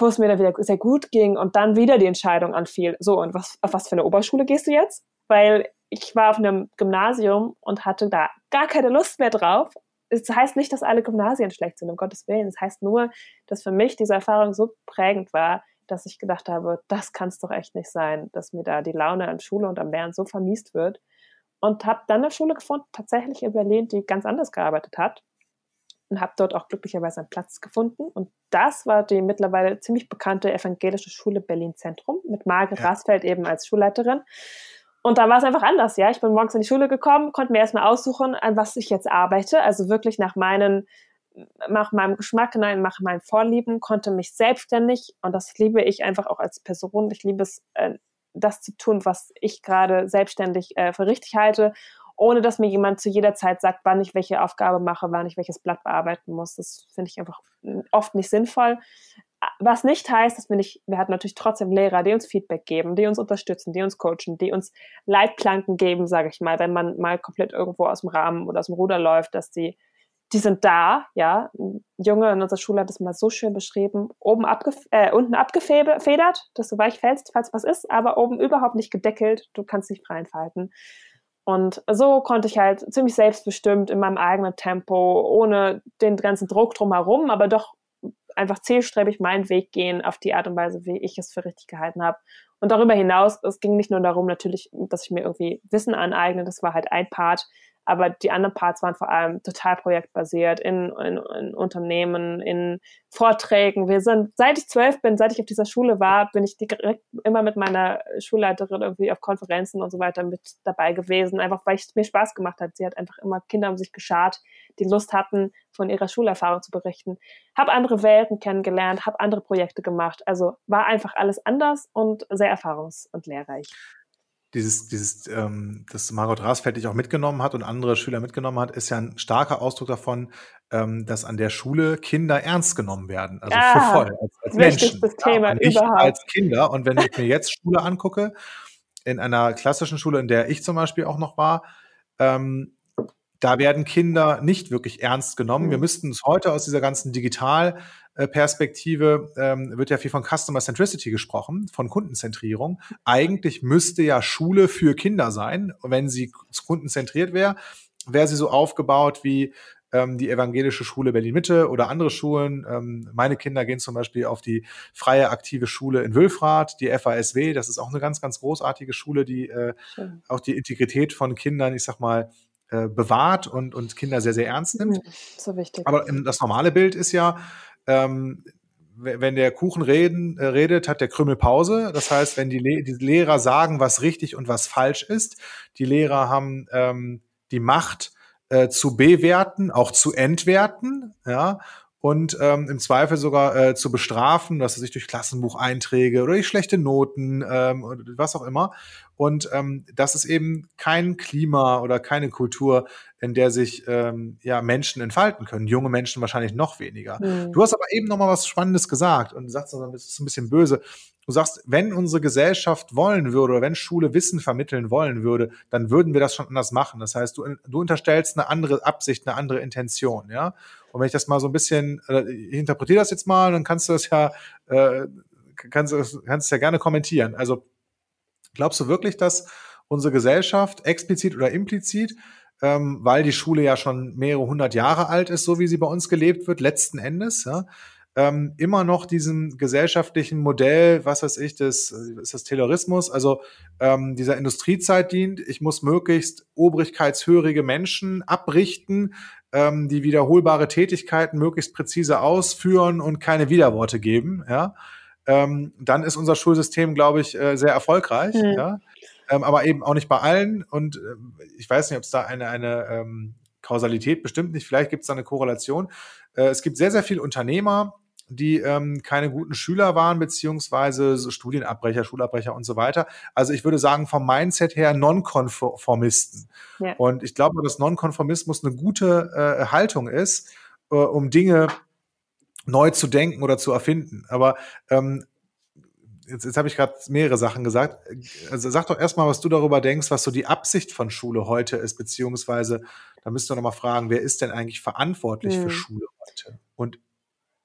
[SPEAKER 2] wo es mir dann wieder sehr gut ging und dann wieder die Entscheidung anfiel, so, und was, auf was für eine Oberschule gehst du jetzt? Weil ich war auf einem Gymnasium und hatte da gar keine Lust mehr drauf. Es heißt nicht, dass alle Gymnasien schlecht sind, um Gottes Willen. Es heißt nur, dass für mich diese Erfahrung so prägend war, dass ich gedacht habe, das kann es doch echt nicht sein, dass mir da die Laune an Schule und am Lernen so vermiest wird. Und habe dann eine Schule gefunden, tatsächlich in Berlin, die ganz anders gearbeitet hat und habe dort auch glücklicherweise einen Platz gefunden. Und das war die mittlerweile ziemlich bekannte evangelische Schule Berlin Zentrum mit Margret ja. Rasfeld eben als Schulleiterin. Und da war es einfach anders, ja. Ich bin morgens in die Schule gekommen, konnte mir erstmal aussuchen, an was ich jetzt arbeite. Also wirklich nach meinen, nach meinem Geschmack, nein, nach meinen Vorlieben, konnte mich selbstständig, und das liebe ich einfach auch als Person, ich liebe es, äh, das zu tun, was ich gerade selbstständig äh, für richtig halte ohne dass mir jemand zu jeder Zeit sagt, wann ich welche Aufgabe mache, wann ich welches Blatt bearbeiten muss. Das finde ich einfach oft nicht sinnvoll. Was nicht heißt, dass wir nicht, wir hatten natürlich trotzdem Lehrer, die uns Feedback geben, die uns unterstützen, die uns coachen, die uns Leitplanken geben, sage ich mal, wenn man mal komplett irgendwo aus dem Rahmen oder aus dem Ruder läuft, dass die die sind da, ja. Ein Junge in unserer Schule hat das mal so schön beschrieben. Oben abgef äh, unten abgefedert, dass du weich fällst, falls was ist, aber oben überhaupt nicht gedeckelt. Du kannst dich frei entfalten. Und so konnte ich halt ziemlich selbstbestimmt in meinem eigenen Tempo, ohne den ganzen Druck drumherum, aber doch einfach zielstrebig meinen Weg gehen auf die Art und Weise, wie ich es für richtig gehalten habe. Und darüber hinaus, es ging nicht nur darum, natürlich, dass ich mir irgendwie Wissen aneigne, das war halt ein Part, aber die anderen Parts waren vor allem total projektbasiert in, in, in, Unternehmen, in Vorträgen. Wir sind, seit ich zwölf bin, seit ich auf dieser Schule war, bin ich direkt immer mit meiner Schulleiterin irgendwie auf Konferenzen und so weiter mit dabei gewesen, einfach weil es mir Spaß gemacht hat. Sie hat einfach immer Kinder um sich geschart, die Lust hatten, von ihrer Schulerfahrung zu berichten. Habe andere Welten kennengelernt, habe andere Projekte gemacht. Also war einfach alles anders und sehr erfahrungs- und lehrreich
[SPEAKER 1] dieses, dieses, ähm, das Margot Rasfeld dich auch mitgenommen hat und andere Schüler mitgenommen hat, ist ja ein starker Ausdruck davon, ähm, dass an der Schule Kinder ernst genommen werden. Also ah, für voll, als, als Menschen.
[SPEAKER 2] Thema ja,
[SPEAKER 1] nicht überhaupt. als Kinder. Und wenn ich mir jetzt Schule angucke, in einer klassischen Schule, in der ich zum Beispiel auch noch war, ähm, da werden Kinder nicht wirklich ernst genommen. Wir mhm. müssten uns heute aus dieser ganzen Digitalperspektive, ähm, wird ja viel von Customer Centricity gesprochen, von Kundenzentrierung. Eigentlich müsste ja Schule für Kinder sein. Wenn sie kundenzentriert wäre, wäre sie so aufgebaut wie ähm, die evangelische Schule Berlin-Mitte oder andere Schulen. Ähm, meine Kinder gehen zum Beispiel auf die freie aktive Schule in Wülfrath, die FASW. Das ist auch eine ganz, ganz großartige Schule, die äh, auch die Integrität von Kindern, ich sag mal, äh, bewahrt und, und Kinder sehr, sehr ernst nimmt. Mhm,
[SPEAKER 2] so wichtig.
[SPEAKER 1] Aber das normale Bild ist ja, ähm, wenn der Kuchen reden, äh, redet, hat der Krümel Pause. Das heißt, wenn die, Le die, Lehrer sagen, was richtig und was falsch ist, die Lehrer haben ähm, die Macht äh, zu bewerten, auch zu entwerten, ja, und ähm, im Zweifel sogar äh, zu bestrafen, dass er sich durch Klassenbucheinträge oder durch schlechte Noten, ähm, was auch immer. Und ähm, das ist eben kein Klima oder keine Kultur, in der sich ähm, ja Menschen entfalten können. Junge Menschen wahrscheinlich noch weniger. Mhm. Du hast aber eben noch mal was Spannendes gesagt und sagst, das ist ein bisschen böse. Du sagst, wenn unsere Gesellschaft wollen würde oder wenn Schule Wissen vermitteln wollen würde, dann würden wir das schon anders machen. Das heißt, du, du unterstellst eine andere Absicht, eine andere Intention, ja. Und wenn ich das mal so ein bisschen, äh, ich interpretiere das jetzt mal, dann kannst du das ja, äh, kannst, kannst es ja gerne kommentieren. Also glaubst du wirklich, dass unsere Gesellschaft explizit oder implizit, ähm, weil die Schule ja schon mehrere hundert Jahre alt ist, so wie sie bei uns gelebt wird, letzten Endes, ja, ähm, immer noch diesem gesellschaftlichen Modell, was weiß ich, das ist das Taylorismus, also ähm, dieser Industriezeit dient. Ich muss möglichst obrigkeitshörige Menschen abrichten, ähm, die wiederholbare Tätigkeiten möglichst präzise ausführen und keine Widerworte geben, ja, ähm, dann ist unser Schulsystem, glaube ich, äh, sehr erfolgreich, mhm. ja. Ähm, aber eben auch nicht bei allen. Und äh, ich weiß nicht, ob es da eine, eine ähm, Kausalität bestimmt nicht, vielleicht gibt es da eine Korrelation. Äh, es gibt sehr, sehr viele Unternehmer, die ähm, keine guten Schüler waren, beziehungsweise so Studienabbrecher, Schulabbrecher und so weiter. Also ich würde sagen, vom Mindset her Nonkonformisten. Ja. Und ich glaube, dass Nonkonformismus eine gute äh, Haltung ist, äh, um Dinge neu zu denken oder zu erfinden. Aber ähm, jetzt, jetzt habe ich gerade mehrere Sachen gesagt. Also sag doch erstmal, was du darüber denkst, was so die Absicht von Schule heute ist, beziehungsweise da müsst ihr nochmal fragen, wer ist denn eigentlich verantwortlich hm. für Schule heute? Und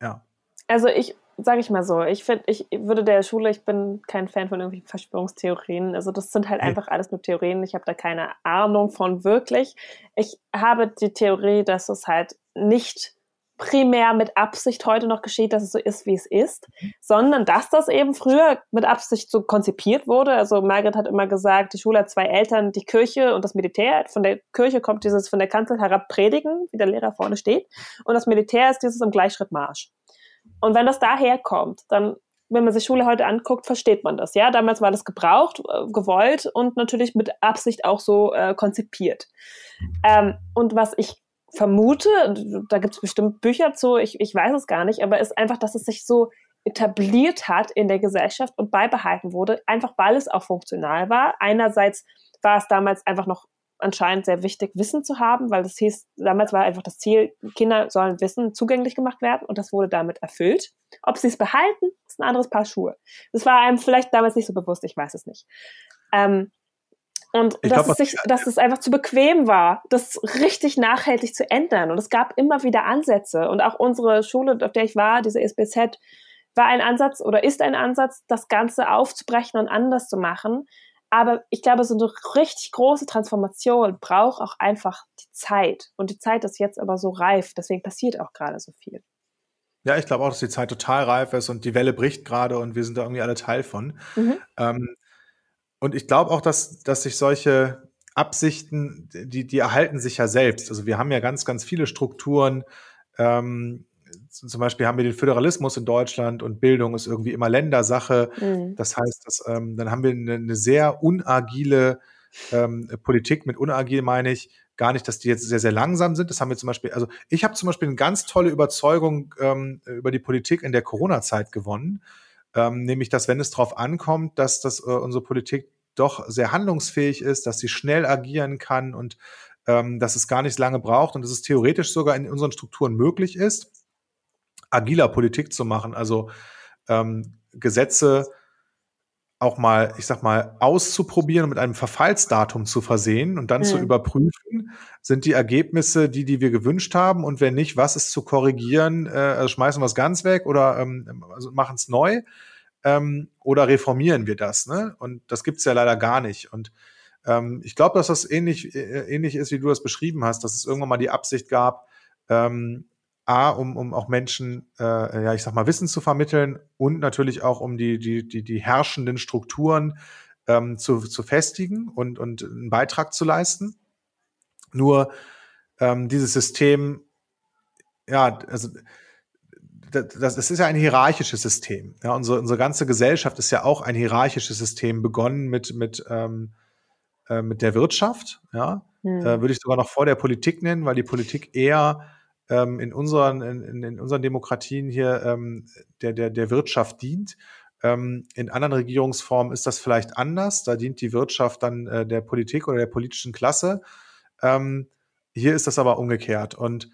[SPEAKER 1] ja.
[SPEAKER 2] Also ich sage ich mal so, ich finde, ich würde der Schule, ich bin kein Fan von irgendwelchen Verschwörungstheorien. Also das sind halt einfach alles nur Theorien. Ich habe da keine Ahnung von wirklich. Ich habe die Theorie, dass es halt nicht primär mit Absicht heute noch geschieht, dass es so ist, wie es ist, sondern dass das eben früher mit Absicht so konzipiert wurde. Also Margaret hat immer gesagt, die Schule hat zwei Eltern, die Kirche und das Militär. Von der Kirche kommt dieses von der Kanzel herab predigen, wie der Lehrer vorne steht. Und das Militär ist dieses im Gleichschrittmarsch. Und wenn das daher kommt, dann, wenn man sich Schule heute anguckt, versteht man das. Ja, damals war das gebraucht, äh, gewollt und natürlich mit Absicht auch so äh, konzipiert. Ähm, und was ich vermute, da gibt es bestimmt Bücher zu, ich, ich weiß es gar nicht, aber ist einfach, dass es sich so etabliert hat in der Gesellschaft und beibehalten wurde, einfach weil es auch funktional war. Einerseits war es damals einfach noch anscheinend sehr wichtig, Wissen zu haben, weil das hieß, damals war einfach das Ziel, Kinder sollen Wissen zugänglich gemacht werden und das wurde damit erfüllt. Ob sie es behalten, ist ein anderes Paar Schuhe. Das war einem vielleicht damals nicht so bewusst, ich weiß es nicht. Ähm, und dass, glaub, es sich, dass es einfach zu bequem war, das richtig nachhaltig zu ändern. Und es gab immer wieder Ansätze. Und auch unsere Schule, auf der ich war, diese SBZ, war ein Ansatz oder ist ein Ansatz, das Ganze aufzubrechen und anders zu machen. Aber ich glaube, so eine richtig große Transformation braucht auch einfach die Zeit. Und die Zeit ist jetzt aber so reif. Deswegen passiert auch gerade so viel.
[SPEAKER 1] Ja, ich glaube auch, dass die Zeit total reif ist und die Welle bricht gerade und wir sind da irgendwie alle Teil von. Mhm. Ähm, und ich glaube auch, dass, dass sich solche Absichten, die, die erhalten sich ja selbst. Also wir haben ja ganz, ganz viele Strukturen. Ähm, zum Beispiel haben wir den Föderalismus in Deutschland und Bildung ist irgendwie immer Ländersache. Mhm. Das heißt, dass, ähm, dann haben wir eine, eine sehr unagile ähm, Politik. Mit unagil meine ich gar nicht, dass die jetzt sehr, sehr langsam sind. Das haben wir zum Beispiel, also ich habe zum Beispiel eine ganz tolle Überzeugung ähm, über die Politik in der Corona-Zeit gewonnen ähm, nämlich dass wenn es darauf ankommt, dass das äh, unsere Politik doch sehr handlungsfähig ist, dass sie schnell agieren kann und ähm, dass es gar nicht lange braucht und dass es theoretisch sogar in unseren Strukturen möglich ist, agiler Politik zu machen, also ähm, Gesetze auch mal, ich sag mal, auszuprobieren und mit einem Verfallsdatum zu versehen und dann mhm. zu überprüfen, sind die Ergebnisse die, die wir gewünscht haben und wenn nicht, was ist zu korrigieren, äh, also schmeißen wir es ganz weg oder ähm, also machen es neu ähm, oder reformieren wir das? Ne? Und das gibt es ja leider gar nicht. Und ähm, ich glaube, dass das ähnlich, äh, ähnlich ist, wie du das beschrieben hast, dass es irgendwann mal die Absicht gab, ähm, A, um, um auch Menschen, äh, ja, ich sag mal, Wissen zu vermitteln und natürlich auch um die, die, die, die herrschenden Strukturen ähm, zu, zu festigen und, und einen Beitrag zu leisten. Nur ähm, dieses System, ja, also das, das ist ja ein hierarchisches System. Ja, unsere, unsere ganze Gesellschaft ist ja auch ein hierarchisches System, begonnen mit, mit, ähm, äh, mit der Wirtschaft, ja. Hm. Äh, würde ich sogar noch vor der Politik nennen, weil die Politik eher ähm, in, unseren, in, in unseren Demokratien hier ähm, der, der, der Wirtschaft dient. Ähm, in anderen Regierungsformen ist das vielleicht anders. Da dient die Wirtschaft dann äh, der Politik oder der politischen Klasse. Ähm, hier ist das aber umgekehrt. Und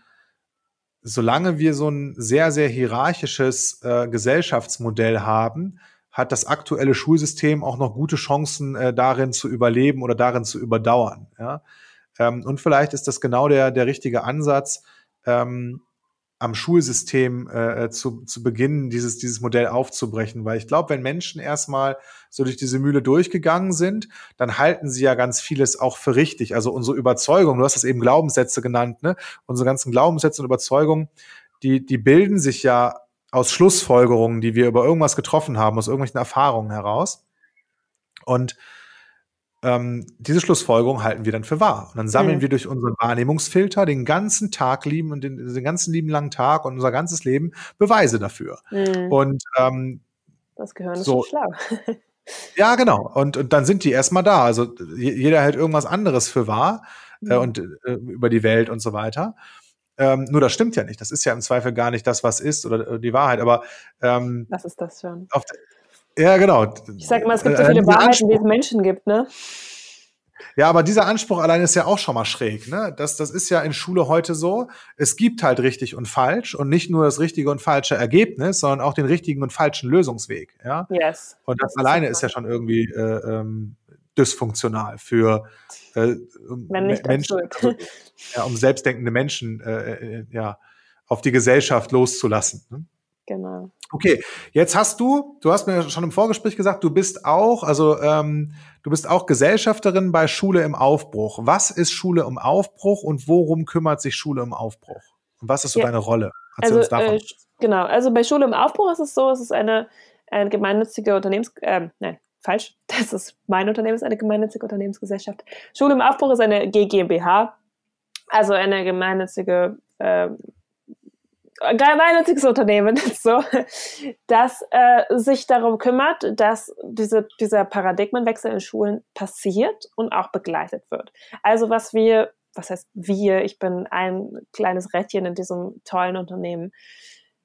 [SPEAKER 1] solange wir so ein sehr, sehr hierarchisches äh, Gesellschaftsmodell haben, hat das aktuelle Schulsystem auch noch gute Chancen, äh, darin zu überleben oder darin zu überdauern. Ja? Ähm, und vielleicht ist das genau der, der richtige Ansatz, ähm, am Schulsystem äh, zu, zu beginnen, dieses, dieses Modell aufzubrechen. Weil ich glaube, wenn Menschen erstmal so durch diese Mühle durchgegangen sind, dann halten sie ja ganz vieles auch für richtig. Also unsere Überzeugung, du hast das eben Glaubenssätze genannt, ne? Unsere ganzen Glaubenssätze und Überzeugungen, die, die bilden sich ja aus Schlussfolgerungen, die wir über irgendwas getroffen haben, aus irgendwelchen Erfahrungen heraus. Und ähm, diese Schlussfolgerung halten wir dann für wahr. Und dann sammeln mhm. wir durch unseren Wahrnehmungsfilter den ganzen Tag lieben und den, den, ganzen lieben langen Tag und unser ganzes Leben Beweise dafür. Mhm. Und ähm,
[SPEAKER 2] das Gehirn ist so schlau. [laughs]
[SPEAKER 1] ja, genau. Und, und dann sind die erstmal da. Also jeder hält irgendwas anderes für wahr äh, mhm. und äh, über die Welt und so weiter. Ähm, nur das stimmt ja nicht. Das ist ja im Zweifel gar nicht das, was ist oder, die Wahrheit. Aber ähm,
[SPEAKER 2] was ist das schon?
[SPEAKER 1] Auf, ja, genau.
[SPEAKER 2] Ich sage mal, es gibt so äh, viele äh, Wahrheiten, Anspruch, wie es Menschen gibt, ne?
[SPEAKER 1] Ja, aber dieser Anspruch allein ist ja auch schon mal schräg. Ne? Das, das ist ja in Schule heute so. Es gibt halt richtig und falsch und nicht nur das richtige und falsche Ergebnis, sondern auch den richtigen und falschen Lösungsweg. Ja?
[SPEAKER 2] Yes.
[SPEAKER 1] Und das, das alleine ist, ist ja schon irgendwie äh, ähm, dysfunktional für äh, Menschen, also, ja, um selbstdenkende Menschen äh, äh, ja, auf die Gesellschaft loszulassen. Ne?
[SPEAKER 2] Genau.
[SPEAKER 1] Okay, jetzt hast du, du hast mir schon im Vorgespräch gesagt, du bist auch, also ähm, du bist auch Gesellschafterin bei Schule im Aufbruch. Was ist Schule im Aufbruch und worum kümmert sich Schule im Aufbruch? Und was ist so ja. deine Rolle?
[SPEAKER 2] Erzähl also, uns davon. Äh, genau, also bei Schule im Aufbruch ist es so, es ist eine, eine gemeinnützige Unternehmens, äh, nein, falsch, [laughs] das ist mein Unternehmen, ist eine gemeinnützige Unternehmensgesellschaft. Schule im Aufbruch ist eine GmbH, also eine gemeinnützige äh, gemeinnütziges Unternehmen, [laughs] so, das äh, sich darum kümmert, dass diese, dieser Paradigmenwechsel in Schulen passiert und auch begleitet wird. Also was wir, was heißt wir, ich bin ein kleines Rädchen in diesem tollen Unternehmen.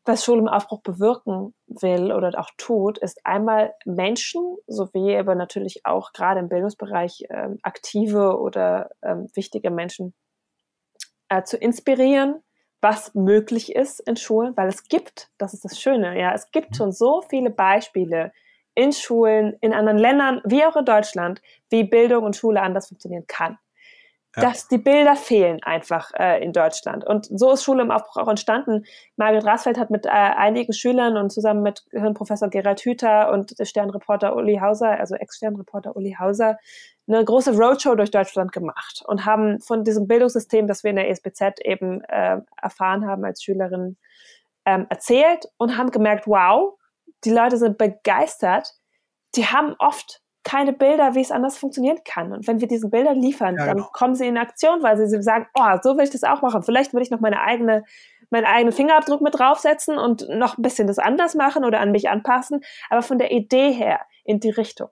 [SPEAKER 2] was Schule im Aufbruch bewirken will oder auch tut, ist einmal Menschen sowie aber natürlich auch gerade im Bildungsbereich äh, aktive oder äh, wichtige Menschen äh, zu inspirieren, was möglich ist in Schulen, weil es gibt, das ist das Schöne, ja, es gibt schon so viele Beispiele in Schulen, in anderen Ländern, wie auch in Deutschland, wie Bildung und Schule anders funktionieren kann dass die Bilder fehlen einfach äh, in Deutschland. Und so ist Schule im Aufbruch auch entstanden. Margret Rasfeld hat mit äh, einigen Schülern und zusammen mit Hirnprofessor Gerald Hüther und Sternreporter Uli Hauser, also Ex-Sternreporter Uli Hauser, eine große Roadshow durch Deutschland gemacht und haben von diesem Bildungssystem, das wir in der ESBZ eben äh, erfahren haben als Schülerin, ähm, erzählt und haben gemerkt, wow, die Leute sind begeistert. Die haben oft keine Bilder, wie es anders funktionieren kann. Und wenn wir diese Bilder liefern, ja, dann genau. kommen sie in Aktion, weil sie sagen, oh, so will ich das auch machen. Vielleicht will ich noch meine eigene, meinen eigenen Fingerabdruck mit draufsetzen und noch ein bisschen das anders machen oder an mich anpassen, aber von der Idee her in die Richtung.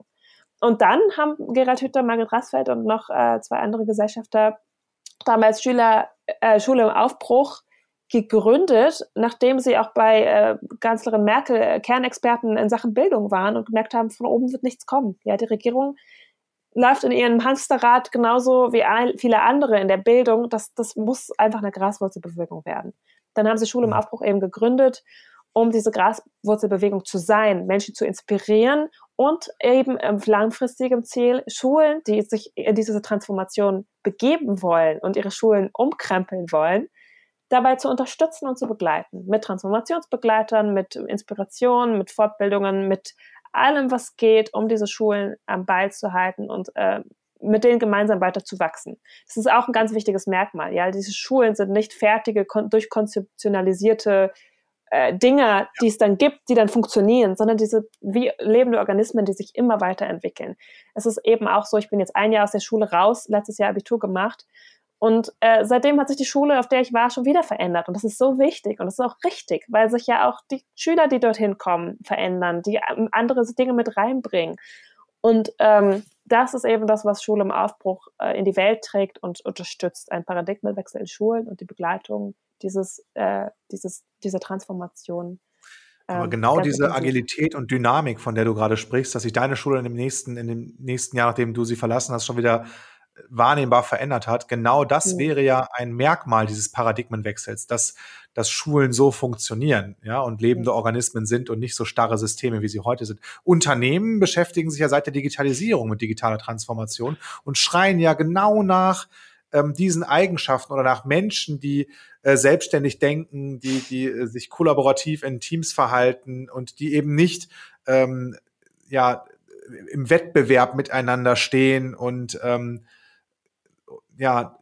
[SPEAKER 2] Und dann haben Gerald Hütter, Margret Rassfeld und noch äh, zwei andere Gesellschafter damals Schüler, äh, Schule im Aufbruch gegründet, nachdem sie auch bei äh, Kanzlerin Merkel äh, Kernexperten in Sachen Bildung waren und gemerkt haben, von oben wird nichts kommen. Ja, die Regierung läuft in ihrem Hamsterrad genauso wie ein, viele andere in der Bildung. Das, das muss einfach eine Graswurzelbewegung werden. Dann haben sie Schule im. Aufbruch eben gegründet, um diese Graswurzelbewegung zu sein, Menschen zu inspirieren und eben im langfristigen Ziel Schulen, die sich in diese Transformation begeben wollen und ihre Schulen umkrempeln wollen, dabei zu unterstützen und zu begleiten. Mit Transformationsbegleitern, mit Inspiration, mit Fortbildungen, mit allem, was geht, um diese Schulen am Ball zu halten und äh, mit denen gemeinsam weiter zu wachsen. Das ist auch ein ganz wichtiges Merkmal. Ja, diese Schulen sind nicht fertige, durchkonzeptionalisierte äh, Dinge, die es dann gibt, die dann funktionieren, sondern diese wie lebende Organismen, die sich immer weiterentwickeln. Es ist eben auch so, ich bin jetzt ein Jahr aus der Schule raus, letztes Jahr Abitur gemacht und äh, seitdem hat sich die Schule, auf der ich war, schon wieder verändert. Und das ist so wichtig und das ist auch richtig, weil sich ja auch die Schüler, die dorthin kommen, verändern, die ähm, andere Dinge mit reinbringen. Und ähm, das ist eben das, was Schule im Aufbruch äh, in die Welt trägt und unterstützt. Ein Paradigmenwechsel in Schulen und die Begleitung dieses, äh, dieses, dieser Transformation.
[SPEAKER 1] Aber ähm, genau diese Agilität und Dynamik, von der du gerade sprichst, dass sich deine Schule in dem nächsten, in dem nächsten Jahr, nachdem du sie verlassen hast, schon wieder wahrnehmbar verändert hat. Genau das mhm. wäre ja ein Merkmal dieses Paradigmenwechsels, dass, dass Schulen so funktionieren, ja, und lebende mhm. Organismen sind und nicht so starre Systeme, wie sie heute sind. Unternehmen beschäftigen sich ja seit der Digitalisierung mit digitaler Transformation und schreien ja genau nach ähm, diesen Eigenschaften oder nach Menschen, die äh, selbstständig denken, die, die äh, sich kollaborativ in Teams verhalten und die eben nicht ähm, ja im Wettbewerb miteinander stehen und ähm, ja,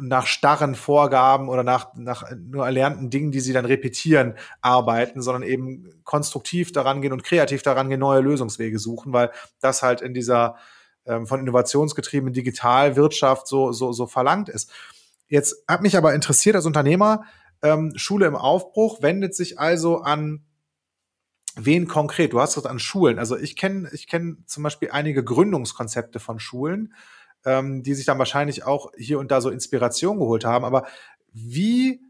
[SPEAKER 1] nach starren Vorgaben oder nach, nach nur erlernten Dingen, die sie dann repetieren, arbeiten, sondern eben konstruktiv daran gehen und kreativ daran gehen, neue Lösungswege suchen, weil das halt in dieser ähm, von innovationsgetriebenen Digitalwirtschaft so, so, so verlangt ist. Jetzt hat mich aber interessiert als Unternehmer, ähm, Schule im Aufbruch wendet sich also an wen konkret? Du hast das an Schulen. Also ich kenne ich kenn zum Beispiel einige Gründungskonzepte von Schulen, ähm, die sich dann wahrscheinlich auch hier und da so Inspiration geholt haben. Aber wie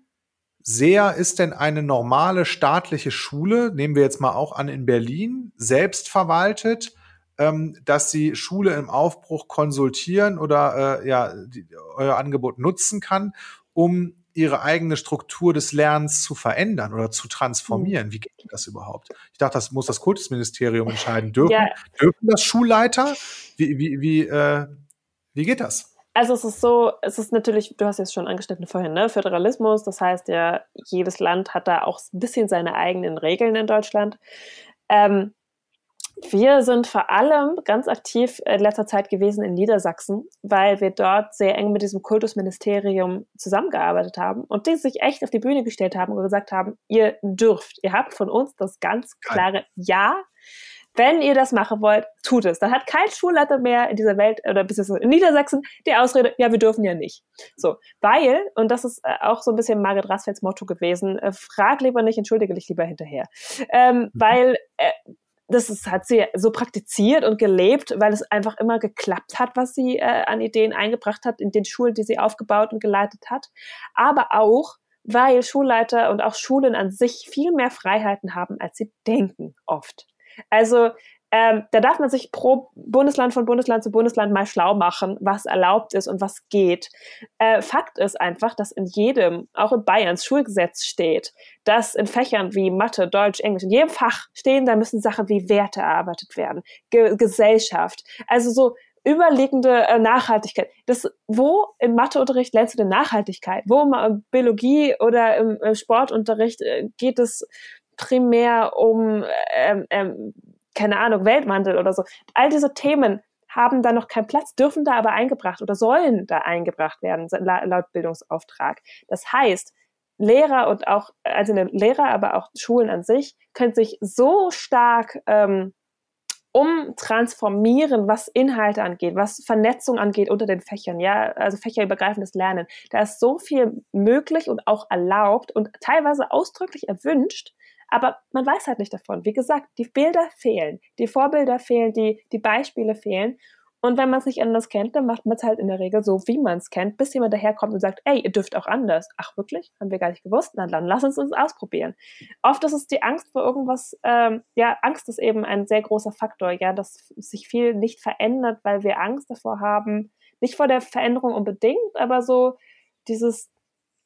[SPEAKER 1] sehr ist denn eine normale staatliche Schule, nehmen wir jetzt mal auch an in Berlin, selbst verwaltet, ähm, dass sie Schule im Aufbruch konsultieren oder äh, ja die, euer Angebot nutzen kann, um ihre eigene Struktur des Lernens zu verändern oder zu transformieren. Wie geht das überhaupt? Ich dachte, das muss das Kultusministerium entscheiden. Dürfen, ja. dürfen das Schulleiter? Wie, wie, wie, äh, wie geht das?
[SPEAKER 2] Also es ist so, es ist natürlich, du hast jetzt schon angeschnitten vorhin, ne? Föderalismus, das heißt ja, jedes Land hat da auch ein bisschen seine eigenen Regeln in Deutschland. Ähm, wir sind vor allem ganz aktiv in letzter Zeit gewesen in Niedersachsen, weil wir dort sehr eng mit diesem Kultusministerium zusammengearbeitet haben und die sich echt auf die Bühne gestellt haben und gesagt haben, ihr dürft, ihr habt von uns das ganz klare Ja wenn ihr das machen wollt, tut es. Dann hat kein Schulleiter mehr in dieser Welt oder bis in Niedersachsen die Ausrede, ja, wir dürfen ja nicht. So, weil, und das ist äh, auch so ein bisschen Margret Rasfelds Motto gewesen, äh, frag lieber nicht, entschuldige dich lieber hinterher. Ähm, mhm. Weil äh, das ist, hat sie so praktiziert und gelebt, weil es einfach immer geklappt hat, was sie äh, an Ideen eingebracht hat in den Schulen, die sie aufgebaut und geleitet hat. Aber auch, weil Schulleiter und auch Schulen an sich viel mehr Freiheiten haben, als sie denken oft. Also ähm, da darf man sich pro Bundesland von Bundesland zu Bundesland mal schlau machen, was erlaubt ist und was geht. Äh, Fakt ist einfach, dass in jedem, auch in Bayerns Schulgesetz steht, dass in Fächern wie Mathe, Deutsch, Englisch, in jedem Fach stehen, da müssen Sachen wie Werte erarbeitet werden, Ge Gesellschaft. Also so überliegende äh, Nachhaltigkeit. Das, wo im Matheunterricht lernst du denn Nachhaltigkeit? Wo im Biologie oder im, im Sportunterricht äh, geht es primär um ähm, ähm, keine Ahnung, Weltwandel oder so. All diese Themen haben da noch keinen Platz, dürfen da aber eingebracht oder sollen da eingebracht werden, laut Bildungsauftrag. Das heißt, Lehrer und auch, also Lehrer, aber auch Schulen an sich, können sich so stark ähm, umtransformieren, was Inhalte angeht, was Vernetzung angeht unter den Fächern, ja, also fächerübergreifendes Lernen. Da ist so viel möglich und auch erlaubt und teilweise ausdrücklich erwünscht, aber man weiß halt nicht davon. Wie gesagt, die Bilder fehlen, die Vorbilder fehlen, die, die Beispiele fehlen. Und wenn man es nicht anders kennt, dann macht man es halt in der Regel so, wie man es kennt, bis jemand daherkommt und sagt, ey, ihr dürft auch anders. Ach wirklich? Haben wir gar nicht gewusst? Na dann lass uns uns ausprobieren. Oft ist es die Angst vor irgendwas, ähm, ja, Angst ist eben ein sehr großer Faktor, ja, dass sich viel nicht verändert, weil wir Angst davor haben, nicht vor der Veränderung unbedingt, aber so dieses,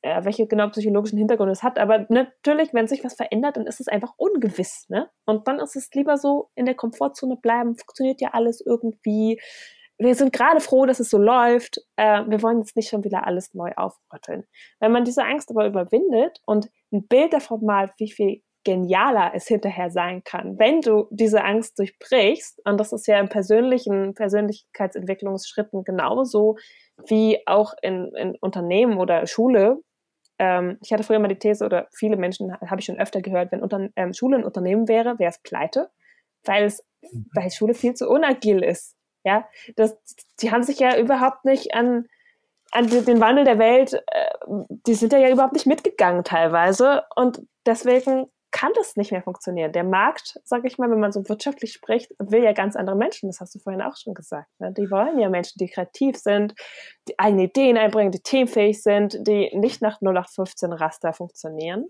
[SPEAKER 2] äh, welche genau psychologischen Hintergründe es hat. Aber natürlich, wenn sich was verändert, dann ist es einfach ungewiss. Ne? Und dann ist es lieber so in der Komfortzone bleiben, funktioniert ja alles irgendwie. Wir sind gerade froh, dass es so läuft. Äh, wir wollen jetzt nicht schon wieder alles neu aufrütteln. Wenn man diese Angst aber überwindet und ein Bild davon malt, wie viel genialer es hinterher sein kann, wenn du diese Angst durchbrichst. Und das ist ja in persönlichen Persönlichkeitsentwicklungsschritten genauso wie auch in, in Unternehmen oder Schule, ähm, ich hatte früher mal die These, oder viele Menschen habe ich schon öfter gehört, wenn unter, ähm, Schule ein Unternehmen wäre, wäre es pleite, weil es, mhm. weil Schule viel zu unagil ist. Ja, das, die haben sich ja überhaupt nicht an, an den Wandel der Welt, äh, die sind ja, ja überhaupt nicht mitgegangen teilweise und deswegen kann das nicht mehr funktionieren. Der Markt, sage ich mal, wenn man so wirtschaftlich spricht, will ja ganz andere Menschen. Das hast du vorhin auch schon gesagt. Ne? Die wollen ja Menschen, die kreativ sind, die eigene Ideen einbringen, die teamfähig sind, die nicht nach 0815 Raster funktionieren.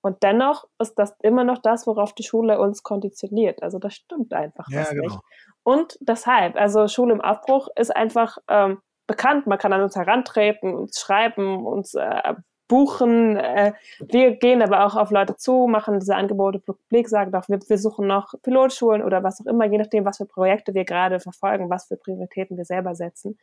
[SPEAKER 2] Und dennoch ist das immer noch das, worauf die Schule uns konditioniert. Also das stimmt einfach ja, genau. nicht. Und deshalb, also Schule im Abbruch ist einfach ähm, bekannt. Man kann an uns herantreten, uns schreiben, uns äh, buchen. Äh, wir gehen aber auch auf Leute zu, machen diese Angebote publik, sagen doch, wir, wir suchen noch Pilotschulen oder was auch immer, je nachdem, was für Projekte wir gerade verfolgen, was für Prioritäten wir selber setzen.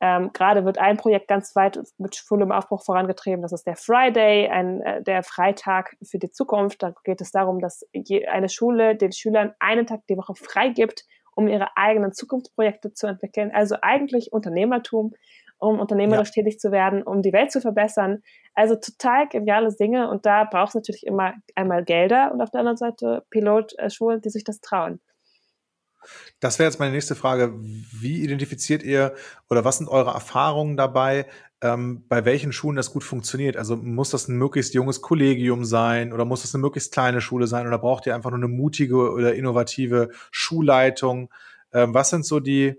[SPEAKER 2] Ähm, gerade wird ein Projekt ganz weit mit im Aufbruch vorangetrieben. Das ist der Friday, ein, äh, der Freitag für die Zukunft. Da geht es darum, dass je, eine Schule den Schülern einen Tag die Woche frei gibt, um ihre eigenen Zukunftsprojekte zu entwickeln. Also eigentlich Unternehmertum um unternehmerisch ja. tätig zu werden, um die Welt zu verbessern. Also total geniale Dinge und da braucht es natürlich immer einmal Gelder und auf der anderen Seite Pilotschulen, die sich das trauen.
[SPEAKER 1] Das wäre jetzt meine nächste Frage. Wie identifiziert ihr oder was sind eure Erfahrungen dabei, ähm, bei welchen Schulen das gut funktioniert? Also muss das ein möglichst junges Kollegium sein oder muss das eine möglichst kleine Schule sein oder braucht ihr einfach nur eine mutige oder innovative Schulleitung? Ähm, was sind so die,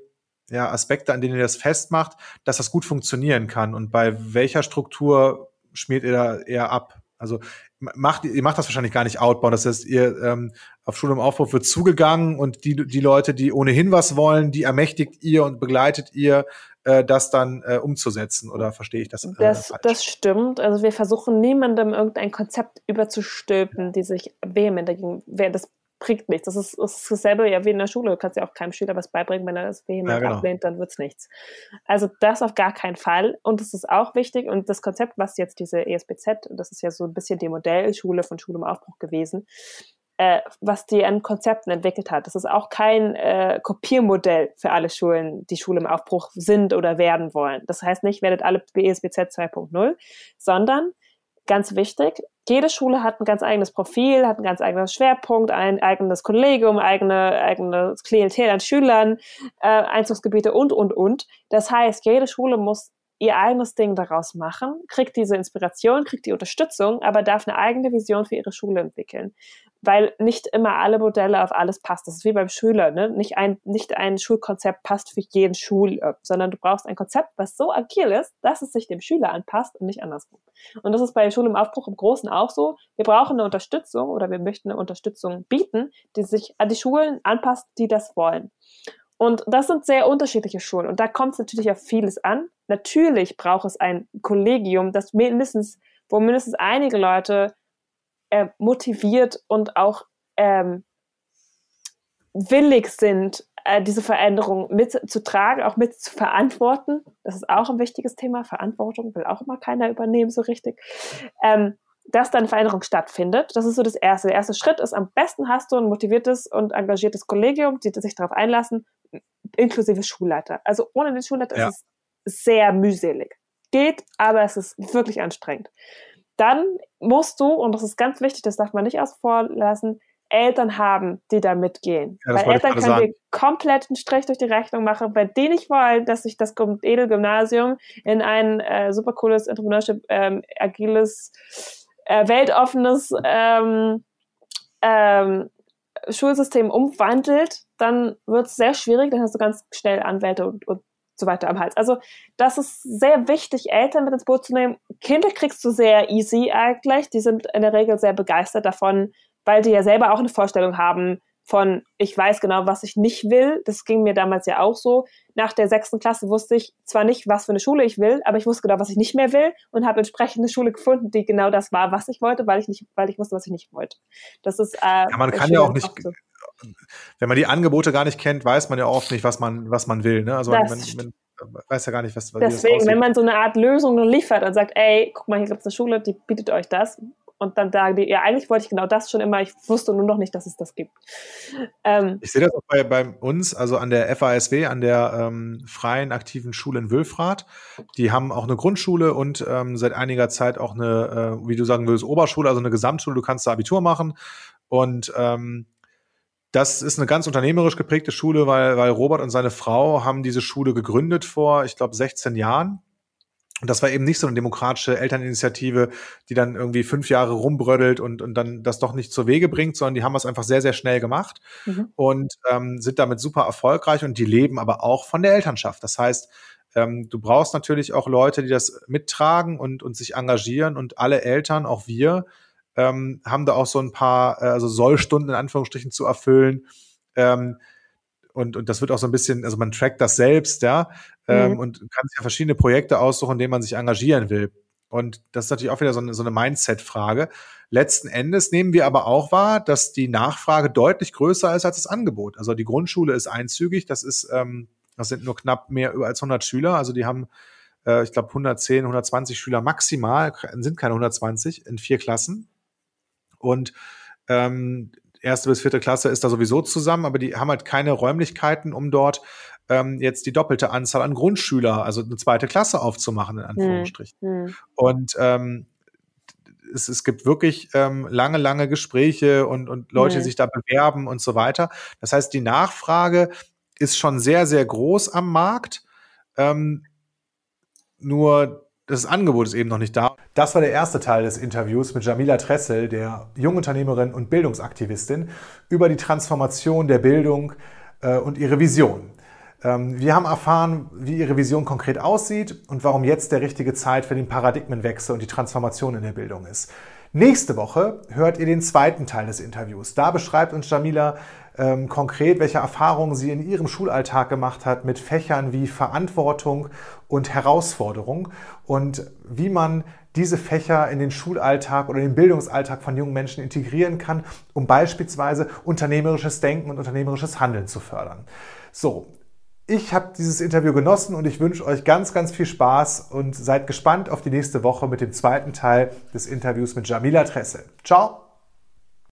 [SPEAKER 1] ja, Aspekte, an denen ihr das festmacht, dass das gut funktionieren kann? Und bei welcher Struktur schmiert ihr da eher ab? Also macht, ihr macht das wahrscheinlich gar nicht outbound. Das heißt, ihr ähm, auf Schule im Aufbau wird zugegangen und die, die Leute, die ohnehin was wollen, die ermächtigt ihr und begleitet ihr, äh, das dann äh, umzusetzen. Oder verstehe ich das? Äh,
[SPEAKER 2] das, das stimmt. Also wir versuchen niemandem irgendein Konzept überzustülpen, die sich vehement dagegen, wer das bringt nichts. Das ist, das ist dasselbe ja wie in der Schule. Du kannst ja auch keinem Schüler was beibringen, wenn er das vehement ja, genau. ablehnt, dann wird's nichts. Also das auf gar keinen Fall. Und es ist auch wichtig. Und das Konzept, was jetzt diese ESBZ, das ist ja so ein bisschen die Modellschule von Schule im Aufbruch gewesen, äh, was die an Konzepten entwickelt hat. Das ist auch kein äh, Kopiermodell für alle Schulen, die Schule im Aufbruch sind oder werden wollen. Das heißt nicht, werdet alle ESBZ 2.0, sondern ganz wichtig, jede Schule hat ein ganz eigenes Profil, hat ein ganz eigenes Schwerpunkt, ein eigenes Kollegium, eigene, eigenes Klientel an Schülern, äh, Einzugsgebiete und, und, und. Das heißt, jede Schule muss ihr eigenes Ding daraus machen, kriegt diese Inspiration, kriegt die Unterstützung, aber darf eine eigene Vision für ihre Schule entwickeln weil nicht immer alle Modelle auf alles passt. Das ist wie beim Schüler, ne? Nicht ein, nicht ein Schulkonzept passt für jeden Schüler, sondern du brauchst ein Konzept, was so agil ist, dass es sich dem Schüler anpasst und nicht andersrum. Und das ist bei Schule im Aufbruch im Großen auch so. Wir brauchen eine Unterstützung oder wir möchten eine Unterstützung bieten, die sich an die Schulen anpasst, die das wollen. Und das sind sehr unterschiedliche Schulen. Und da kommt es natürlich auf vieles an. Natürlich braucht es ein Kollegium, das mindestens, wo mindestens einige Leute äh, motiviert und auch ähm, willig sind, äh, diese Veränderung mitzutragen, auch mit zu verantworten. Das ist auch ein wichtiges Thema. Verantwortung will auch immer keiner übernehmen so richtig. Ähm, dass dann Veränderung stattfindet. Das ist so das Erste. Der erste Schritt ist, am besten hast du ein motiviertes und engagiertes Kollegium, die sich darauf einlassen, inklusive Schulleiter. Also ohne den Schulleiter ja. ist es sehr mühselig. Geht, aber es ist wirklich anstrengend dann musst du, und das ist ganz wichtig, das darf man nicht aus vorlassen, Eltern haben, die da mitgehen. Ja, Weil Eltern können dir komplett einen Strich durch die Rechnung machen, weil die nicht wollen, dass sich das Edelgymnasium in ein äh, super cooles, entrepreneurship, ähm, agiles, äh, weltoffenes ähm, ähm, Schulsystem umwandelt, dann wird es sehr schwierig, dann hast du ganz schnell Anwälte und, und so weiter am Hals. Also das ist sehr wichtig, Eltern mit ins Boot zu nehmen. Kinder kriegst du sehr easy eigentlich. Die sind in der Regel sehr begeistert davon, weil die ja selber auch eine Vorstellung haben von, ich weiß genau, was ich nicht will. Das ging mir damals ja auch so. Nach der sechsten Klasse wusste ich zwar nicht, was für eine Schule ich will, aber ich wusste genau, was ich nicht mehr will und habe entsprechend eine Schule gefunden, die genau das war, was ich wollte, weil ich nicht, weil ich wusste, was ich nicht wollte. Das ist
[SPEAKER 1] äh, ja, man kann ja auch nicht, so wenn man die Angebote gar nicht kennt, weiß man ja oft nicht, was man, was man will. Ne? Also man, man, weiß ja gar nicht, was, was
[SPEAKER 2] Deswegen, wenn man so eine Art Lösung nur liefert und sagt, ey, guck mal, hier gibt es eine Schule, die bietet euch das. Und dann sagen die, ja, eigentlich wollte ich genau das schon immer, ich wusste nur noch nicht, dass es das gibt.
[SPEAKER 1] Ähm, ich sehe das auch bei, bei uns, also an der FASW, an der ähm, Freien Aktiven Schule in Wülfrath. Die haben auch eine Grundschule und ähm, seit einiger Zeit auch eine, äh, wie du sagen würdest, Oberschule, also eine Gesamtschule. Du kannst da Abitur machen. Und ähm, das ist eine ganz unternehmerisch geprägte Schule, weil, weil Robert und seine Frau haben diese Schule gegründet vor, ich glaube, 16 Jahren. Und das war eben nicht so eine demokratische Elterninitiative, die dann irgendwie fünf Jahre rumbrödelt und, und dann das doch nicht zur Wege bringt, sondern die haben es einfach sehr, sehr schnell gemacht mhm. und ähm, sind damit super erfolgreich und die leben aber auch von der Elternschaft. Das heißt, ähm, du brauchst natürlich auch Leute, die das mittragen und, und sich engagieren und alle Eltern, auch wir, ähm, haben da auch so ein paar, äh, also Sollstunden in Anführungsstrichen zu erfüllen. Ähm, und, und das wird auch so ein bisschen, also man trackt das selbst, ja, ähm, mhm. und kann sich ja verschiedene Projekte aussuchen, in denen man sich engagieren will. Und das ist natürlich auch wieder so eine, so eine Mindset-Frage. Letzten Endes nehmen wir aber auch wahr, dass die Nachfrage deutlich größer ist als das Angebot. Also die Grundschule ist einzügig, das ist, ähm, das sind nur knapp mehr als 100 Schüler, also die haben, äh, ich glaube, 110, 120 Schüler maximal, sind keine 120 in vier Klassen. Und ähm, erste bis vierte Klasse ist da sowieso zusammen, aber die haben halt keine Räumlichkeiten, um dort ähm, jetzt die doppelte Anzahl an Grundschüler, also eine zweite Klasse aufzumachen, in Anführungsstrichen. Hm. Und ähm, es, es gibt wirklich ähm, lange, lange Gespräche und, und Leute, hm. die sich da bewerben und so weiter. Das heißt, die Nachfrage ist schon sehr, sehr groß am Markt. Ähm, nur das Angebot ist eben noch nicht da. Das war der erste Teil des Interviews mit Jamila Tressel, der Jungunternehmerin und Bildungsaktivistin, über die Transformation der Bildung äh, und ihre Vision. Ähm, wir haben erfahren, wie ihre Vision konkret aussieht und warum jetzt der richtige Zeit für den Paradigmenwechsel und die Transformation in der Bildung ist. Nächste Woche hört ihr den zweiten Teil des Interviews. Da beschreibt uns Jamila ähm, konkret, welche Erfahrungen sie in ihrem Schulalltag gemacht hat mit Fächern wie Verantwortung und Herausforderung und wie man diese Fächer in den Schulalltag oder den Bildungsalltag von jungen Menschen integrieren kann, um beispielsweise unternehmerisches Denken und unternehmerisches Handeln zu fördern. So, ich habe dieses Interview genossen und ich wünsche euch ganz, ganz viel Spaß und seid gespannt auf die nächste Woche mit dem zweiten Teil des Interviews mit Jamila Tressel. Ciao!